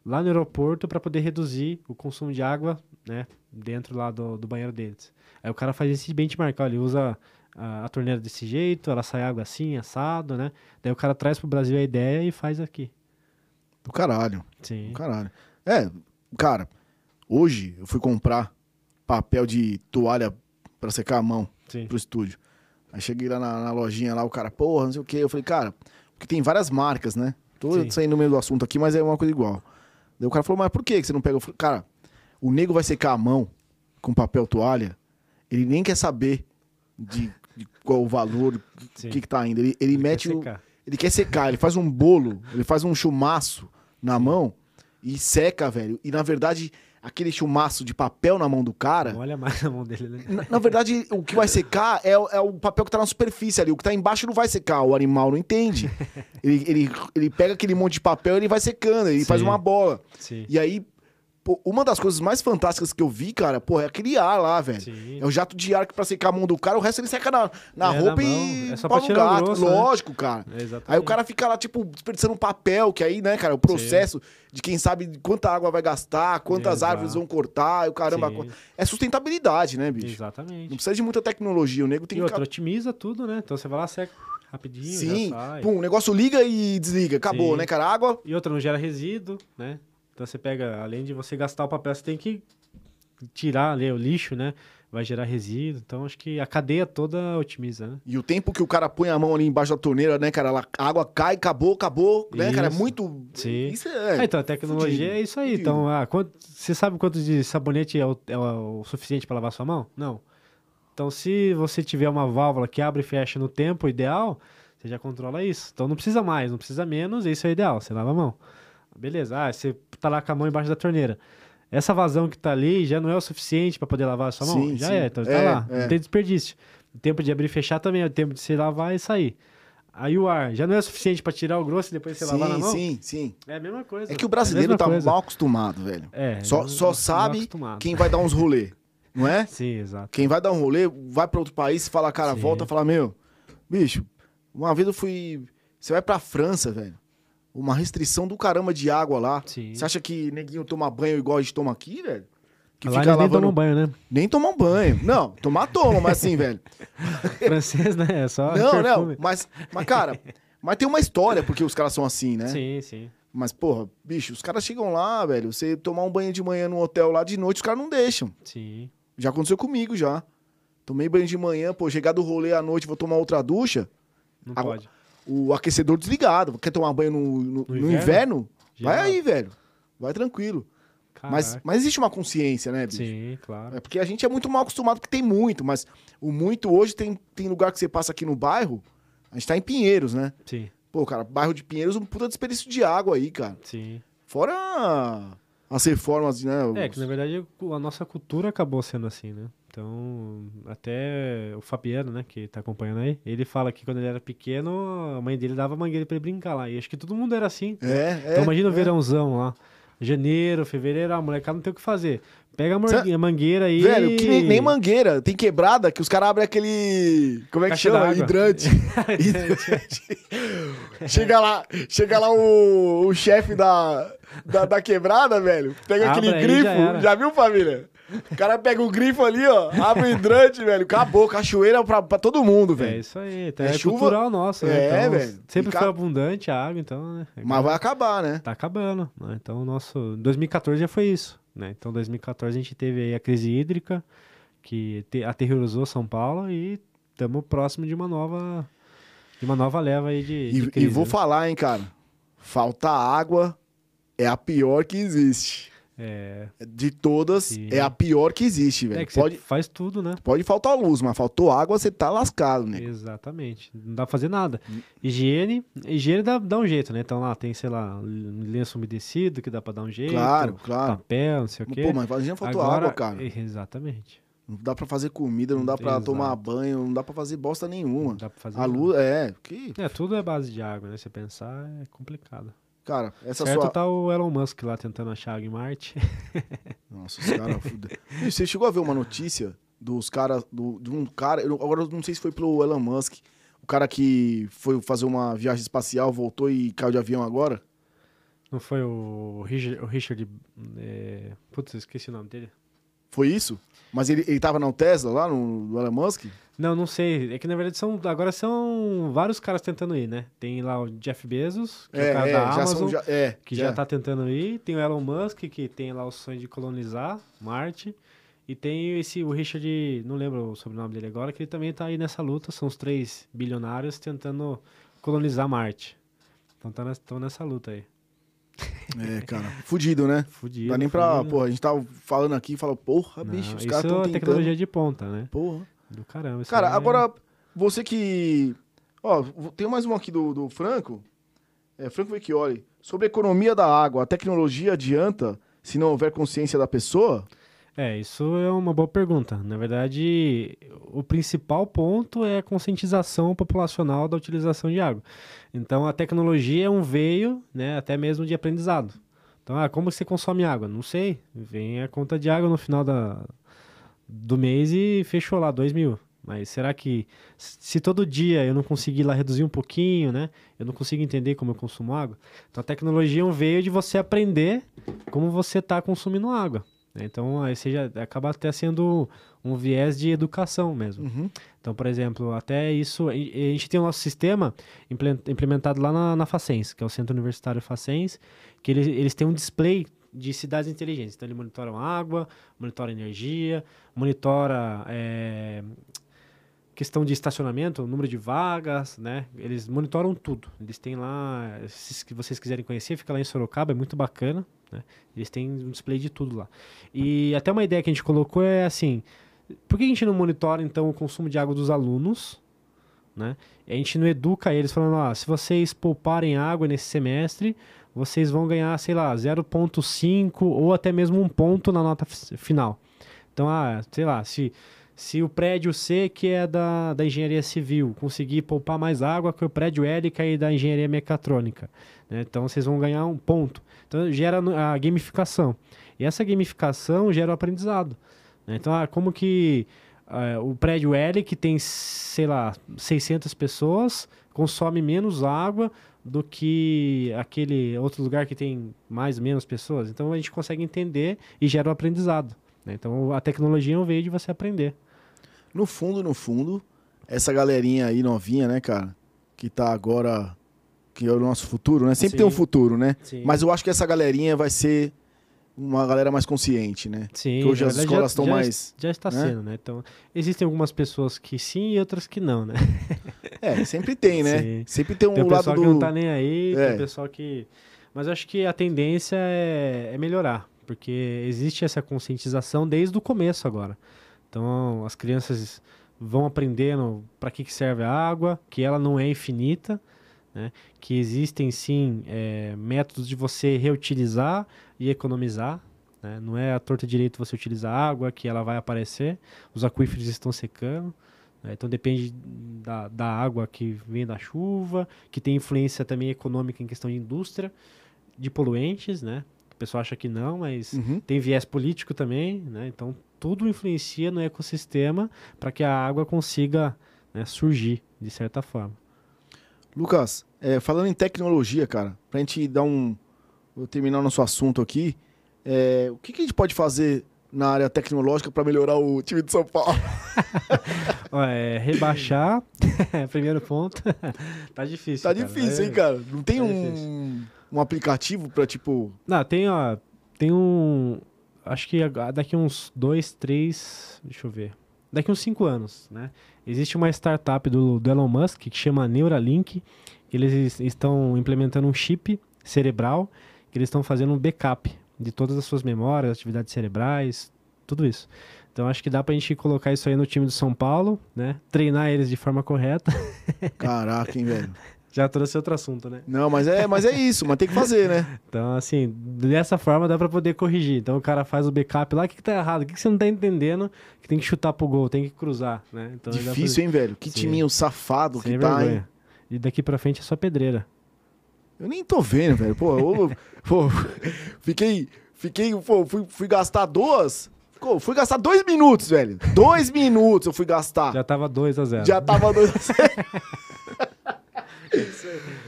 lá no aeroporto para poder reduzir o consumo de água, né, dentro lá do, do banheiro deles. Aí o cara faz esse benchmark, olha, ele usa a, a torneira desse jeito, ela sai água assim, assado, né? Daí o cara traz pro Brasil a ideia e faz aqui. Do caralho, Sim. do caralho. É, cara, hoje eu fui comprar papel de toalha pra secar a mão Sim. pro estúdio. Aí cheguei lá na, na lojinha lá, o cara, porra, não sei o que. Eu falei, cara, porque tem várias marcas, né? Tô Sim. saindo no meio do assunto aqui, mas é uma coisa igual. Daí o cara falou, mas por que você não pega? Eu falei, cara, o nego vai secar a mão com papel toalha, ele nem quer saber de, de qual o valor, o Sim. que que tá indo. Ele, ele, Ele mete o, secar. ele quer secar, ele faz um bolo, ele faz um chumaço na mão e seca, velho. E na verdade, aquele chumaço de papel na mão do cara, Não olha mais a mão dele, né? na, na verdade, o que vai secar é, o- é o papel que tá na superfície ali. O que tá embaixo não vai secar, o animal não entende. ele, ele, ele pega aquele monte de papel e ele vai secando, ele faz Sim. uma bola. Sim. E aí, pô, uma das coisas mais fantásticas que eu vi, cara, pô, é aquele ar lá, velho. Sim. É o jato de ar que pra secar a mão do cara, o resto ele seca na, na É, roupa na e. É só pra tirar gato. grosso, né? Lógico, cara. É. Aí o cara fica lá, tipo, desperdiçando um papel, que aí, né, cara, o processo de quem sabe quanta água vai gastar, quantas Exato. árvores vão cortar, e o caramba. Sim. É sustentabilidade, né, bicho? Não Exatamente. precisa de muita tecnologia, o nego tem E que outra, otimiza tudo, né? Então você vai lá, seca rapidinho, Sim, pum, o negócio liga e desliga, acabou, Sim. né, cara? Água, E outra, não gera resíduo, né? Então você pega, além de você gastar o papel, você tem que tirar ali o lixo, né? Vai gerar resíduo. Então acho que a cadeia toda otimiza, né? e o tempo que o cara põe a mão ali embaixo da torneira, né, cara, a água cai, acabou, acabou, né, cara? É Isso. muito... Sim. Isso é... Ah, então a tecnologia fudido, é isso aí. fudido. Então, ah, quanto, você sabe quanto de sabonete é o, é o suficiente para lavar sua mão? Não. Então, se você tiver uma válvula que abre e fecha no tempo ideal, você já controla isso. Então, não precisa mais, não precisa menos, isso é ideal. Você lava a mão. Beleza. Ah, você tá lá com a mão embaixo da torneira. Essa vazão que tá ali já não é o suficiente para poder lavar a sua mão? Sim, já sim. é, então tá É, lá. é. Não tem desperdício. O tempo de abrir e fechar também é o tempo de você lavar e sair. Aí o ar já não é suficiente para tirar o grosso e depois você lavar na Sim, mão? sim, sim. É a mesma coisa. É que o brasileiro mesma tá coisa. mal acostumado, velho. É, Só, só sabe quem vai dar uns rolê, não é? Sim, exato. Quem vai dar um rolê, vai pra outro país, fala, cara, Sim. volta, fala, meu, bicho, uma vez eu fui. Você vai pra França, velho. Uma restrição do caramba de água lá. Sim. Você acha que neguinho toma banho igual a gente toma aqui, velho? Que Lá fica eles nem lavando. tomam banho, né? Nem tomam banho. Não, tomar toma, mas assim, velho. Francês, né? É só Não, não. Mas, mas, cara, mas tem uma história porque os caras são assim, né? Sim, sim. Mas, porra, bicho, os caras chegam lá, velho. Você tomar um banho de manhã no hotel lá de noite, os caras não deixam. Sim. Já aconteceu comigo já. Tomei banho de manhã, pô, chegar do rolê à noite, vou tomar outra ducha. Não pode. O aquecedor desligado. Quer tomar banho no, no- no inverno? inverno? Vai aí, velho. Vai tranquilo. Mas, Caraca. mas existe uma consciência, né, bicho? Sim, claro. É porque a gente é muito mal acostumado, porque tem muito, mas o muito hoje tem, tem lugar que você passa aqui no bairro, a gente tá em Pinheiros, né? Sim, Pô, cara, bairro de Pinheiros, um puta desperdício de água aí, cara. sim. Fora as reformas, né? É, os- que na verdade a nossa cultura acabou sendo assim, né? Então, até o Fabiano, né, que tá acompanhando aí, ele fala que quando ele era pequeno, a mãe dele dava mangueira pra ele brincar lá. E acho que todo mundo era assim. É, é. Então imagina o é. verãozão lá. Janeiro, fevereiro, a molecada não tem o que fazer. Pega a mangueira, aí. Velho, que nem, nem mangueira. Tem quebrada que os caras abrem aquele. Como é que Caixa chama? d'água. Hidrante. Hidrante. chega lá, chega lá o, o chefe da, da, da quebrada, velho. Pega Abre aquele grifo. já. Já, viu, família? O cara pega o grifo ali, ó. Abre o hidrante, velho. Acabou. Cachoeira pra, pra todo mundo, É velho. isso aí. Então É é, chuva- cultural nosso, né? É, Então, velho. Sempre E foi ca- abundante a água, então, né? Mas vai acabar, né? Tá acabando. né? Então, o nosso 2014 já foi isso. Né? Então, 2014 a gente teve aí a crise hídrica que te- aterrorizou São Paulo e estamos próximo de uma nova de uma nova leva aí de, de E, crise. e vou né? falar, hein, cara. Falta água é a pior que existe. É, De todas, Sim. é a pior que existe, velho. é que pode, você faz tudo, né? pode faltar luz, mas faltou água, você tá lascado, né? Exatamente. Não dá pra fazer nada. Hum. Higiene, higiene dá, dá um jeito, né? Então lá tem, sei lá, lenço umedecido que dá pra dar um jeito. Claro, claro. Papel, não sei o quê. Pô, mas imagina faltou Agora- água, cara. Exatamente. Não dá pra fazer comida, não dá pra Exato. tomar banho, não dá pra fazer bosta nenhuma. Não dá pra fazer A nada. luz, é, que, É, tudo é base de água, né? Se pensar, é complicado. Cara, essa certo sua... tá o Elon Musk lá tentando achar em Marte. Nossa, os caras Você chegou a ver uma notícia dos caras, do, de um cara, eu, agora eu não sei se foi pro Elon Musk, o cara que foi fazer uma viagem espacial, voltou e caiu de avião agora? Não foi o Richard... O Richard é... Putz, eu esqueci o nome dele. Foi isso? Mas ele, ele tava no Tesla lá, no, no Elon Musk? Não, não sei. É que na verdade são agora são vários caras tentando ir, né? Tem lá o Jeff Bezos, que é, o cara da já Amazon, são, já, é, que já tá tentando ir. Tem o Elon Musk, que tem lá o sonho de colonizar Marte. E tem esse, o Richard, não lembro o sobrenome dele agora, que ele também tá aí nessa luta. São os três bilionários tentando colonizar Marte. Então estão nessa, tão nessa luta aí. É, cara, fudido, né? Fudido. Dá nem pra, fudido. porra, a gente tava falando aqui e fala, porra, Não, bicho, os isso caras é tão a tentando. tecnologia de ponta, né? Porra. Do caramba. isso Cara, é- agora, você que. Ó, tem mais um aqui do, do Franco. É, Franco Vecchioli. Sobre a economia da água, a tecnologia adianta se não houver consciência da pessoa? É, isso é uma boa pergunta. Na verdade, o principal ponto é a conscientização populacional da utilização de água. Então, a tecnologia é um veio, né, até mesmo de aprendizado. Então, ah, como você consome água? Não sei. Vem a conta de água no final da, do mês e fechou lá, 2 mil. Mas será que se todo dia eu não conseguir lá reduzir um pouquinho, né? Eu não consigo entender como eu consumo água. Então a tecnologia é um veio de você aprender como você está consumindo água. Né? Então aí você já acaba até sendo um viés de educação mesmo. Uhum. Então, por exemplo, até isso, a gente tem o nosso sistema imple- implementado lá na, na Facens, que é o Centro Universitário Facens, que eles, eles têm um display de cidades inteligentes. Então, eles monitoram água, monitoram energia, monitora é, questão de estacionamento, número de vagas, né? Eles monitoram tudo. Eles têm lá, se vocês quiserem conhecer, fica lá em Sorocaba, é muito bacana, né? Eles têm um display de tudo lá. E até uma ideia que a gente colocou é assim, por que a gente não monitora, então, o consumo de água dos alunos, né? E a gente não educa eles falando, ah, se vocês pouparem água nesse semestre, vocês vão ganhar, sei lá, 0,5 ou até mesmo um ponto na nota fi- final. Então, ah, sei lá, se, se o prédio C, que é da, da engenharia civil, conseguir poupar mais água que o prédio L, que é da engenharia mecatrônica, né? então vocês vão ganhar um ponto. Então, gera a gamificação. E essa gamificação gera o aprendizado. né? Então, ah, como que ah, o prédio L, que tem, sei lá, 600 pessoas, consome menos água do que aquele outro lugar que tem mais ou menos pessoas. Então, a gente consegue entender e gera o aprendizado. né? Então, a tecnologia é um veio de você aprender. No fundo, no fundo, essa galerinha aí novinha, né, cara? Que tá agora. Que é o nosso futuro, né? Sempre Sim. tem um futuro, né? Sim. Mas eu acho que essa galerinha vai ser uma galera mais consciente, né? Sim, que hoje as escolas já- estão mais- Já está né? sendo, né? Então, existem algumas pessoas que sim e outras que não, né? É, sempre tem, né? Sim. Sempre tem um Tem o lado pessoal do. que não tá nem aí, É. tem o pessoal que... Mas eu acho que a tendência é, é melhorar, porque existe essa conscientização desde o começo agora. Então, as crianças vão aprendendo para que, que serve a água, que ela não é infinita, né? que existem sim é, métodos de você reutilizar e economizar. né? Não é a torta direito você utilizar água que ela vai aparecer, os aquíferos estão secando. né? Então depende da, da água que vem da chuva, que tem influência também econômica em questão de indústria, de poluentes, né? O pessoal acha que não, mas Uhum. tem viés político também, né? Então tudo influencia no ecossistema para que a água consiga né, surgir de certa forma. Lucas, é, falando em tecnologia, cara, pra gente dar um. Vou terminar o nosso assunto aqui. é, o que, que a gente pode fazer na área tecnológica pra melhorar o time de São Paulo? É, rebaixar, primeiro ponto. tá difícil. Tá cara. difícil, hein, cara? Não tem tá um, um aplicativo pra, tipo. Não, tem, ó, tem um. Acho que daqui uns dois, três. Deixa eu ver. Daqui uns cinco anos, né? Existe uma startup do, do Elon Musk que chama Neuralink. Eles es- estão implementando um chip cerebral que eles estão fazendo um backup de todas as suas memórias, atividades cerebrais, tudo isso. Então acho que dá pra gente colocar isso aí no time do São Paulo, né? Treinar eles de forma correta. Caraca, hein, velho? Já trouxe outro assunto, né? Não, mas é, mas é isso, mas tem que fazer, né? Então, assim, dessa forma dá pra poder corrigir. Então o cara faz o backup lá, o que, que tá errado? O que, que você não tá entendendo? Que tem que chutar pro gol, tem que cruzar, né? Então, Difícil, hein, velho? Que Sim. timinho safado Sem que tá, hein? E daqui pra frente é só pedreira. Eu nem tô vendo, velho. Pô, eu, pô, fiquei. Fiquei. Pô, fui, fui gastar duas. Pô, fui gastar dois minutos, velho. Dois minutos eu fui gastar. Já tava 2 a 0 Ah. Já tava dois.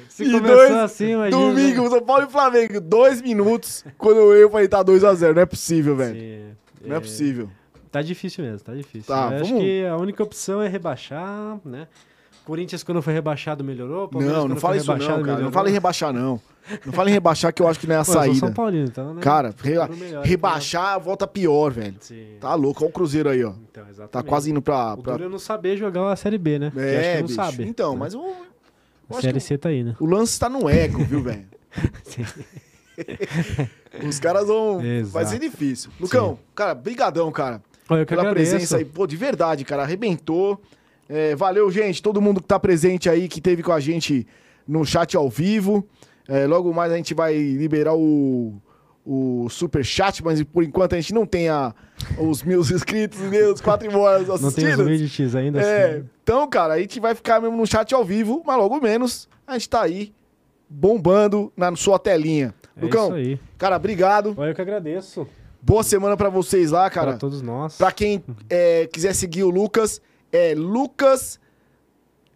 Se e começou dois- assim, imagina. Domingo, São Paulo e Flamengo. Dois minutos. Quando eu falei, tá 2x0. Não é possível, velho. Sim, Não é possível. Tá difícil mesmo, tá difícil. Tá, Eu acho vamos- que a única opção é rebaixar, né? Corinthians, quando foi rebaixado, melhorou. Palmeiras, Não, não fala isso não, cara. Não melhorou. fala em rebaixar, não. Não fala em rebaixar que eu acho que não é a Pô, saída. São Paulino, então, né? Cara, melhor, rebaixar volta pior, velho. Sim. Tá louco. Olha o Cruzeiro aí, ó. Então, exatamente. Tá quase indo pra. O pra... duro é não saber jogar a Série B, né? É, não bicho. sabe. Então, né? mas o, eu A Série C tá aí, né? o lance tá no ego, viu, velho? Sim. Os caras vão. Exato. Vai ser difícil. Lucão, cara, brigadão, cara. Olha, eu que pela agradeço. presença aí. Pô, de verdade, cara. Arrebentou. É, valeu, gente. Todo mundo que tá presente aí, que teve com a gente no chat ao vivo. É, logo mais a gente vai liberar o, o super chat, mas por enquanto a gente não tem a, os mil inscritos os quatro horas Não tem os assistindo. widgets ainda É, assim. então, cara, a gente vai ficar mesmo no chat ao vivo, mas logo menos a gente tá aí bombando na sua telinha. É Lucão, isso aí. cara, obrigado. Olha, eu que agradeço. Boa semana pra vocês lá, cara. Pra todos nós. Pra quem é, quiser seguir o Lucas, é Lucas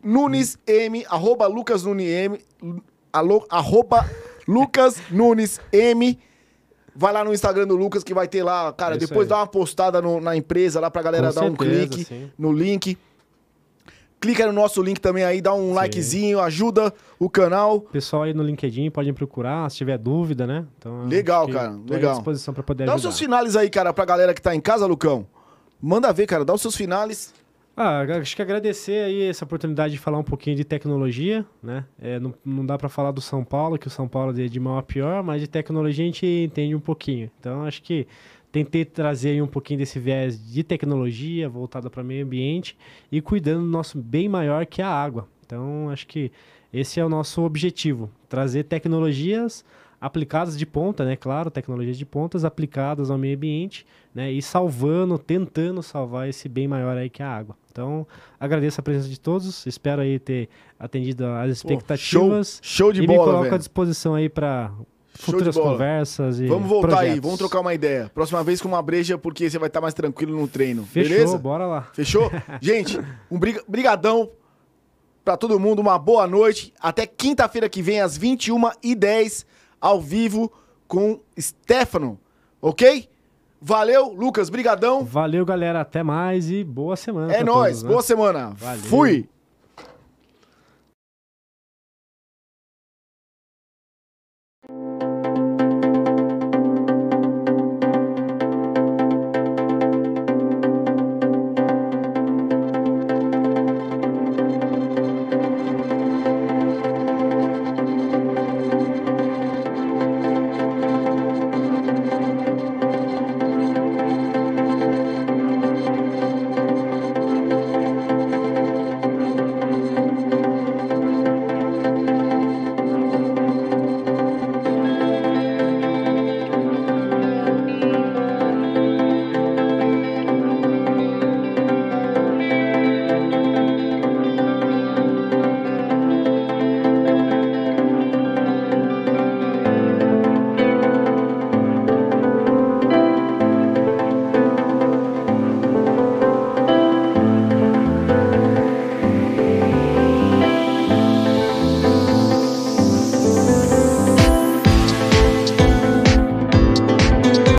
Nunes M, arroba Lucas Nunes M, arroba Lucas Nunes M. Vai lá no Instagram do Lucas que vai ter lá, cara. É depois aí. dá uma postada no- na empresa lá pra galera Com dar um certeza, clique sim. no link. Clica no nosso link também aí, dá um Sim. likezinho, ajuda o canal. Pessoal aí no LinkedIn pode me procurar se tiver dúvida, né? Então, Legal, cara, legal. à disposição pra poder Dá os ajudar. seus finales aí, cara, pra galera que tá em casa, Lucão. Manda ver, cara. Dá os seus finales. Ah, acho que agradecer aí essa oportunidade de falar um pouquinho de tecnologia, né? É, não, não dá para falar do São Paulo, que o São Paulo é de mal a pior, mas de tecnologia a gente entende um pouquinho. Então, acho que tentei trazer aí um pouquinho desse viés de tecnologia voltada para meio ambiente e cuidando do nosso bem maior que é a água. Então, acho que esse é o nosso objetivo, trazer tecnologias aplicadas de ponta, né? Claro, tecnologias de pontas aplicadas ao meio ambiente, né? E salvando, tentando salvar esse bem maior aí que é a água. Então, agradeço a presença de todos, espero aí ter atendido Pô, expectativas show, show de e me bola, coloco à velho. disposição aí para futuras conversas e Vamos voltar aí, projetos. vamos trocar uma ideia. Próxima vez com uma breja, porque você vai estar mais tranquilo no treino. Fechou, Beleza? bora lá. Fechou? Gente, um briga- brigadão pra todo mundo, uma boa noite. Até quinta-feira que vem, às 21h10, ao vivo, com Stefano. Ok? Valeu, Lucas, brigadão. Valeu, galera, até mais e boa semana É todos, né? boa semana. Valeu. Fui!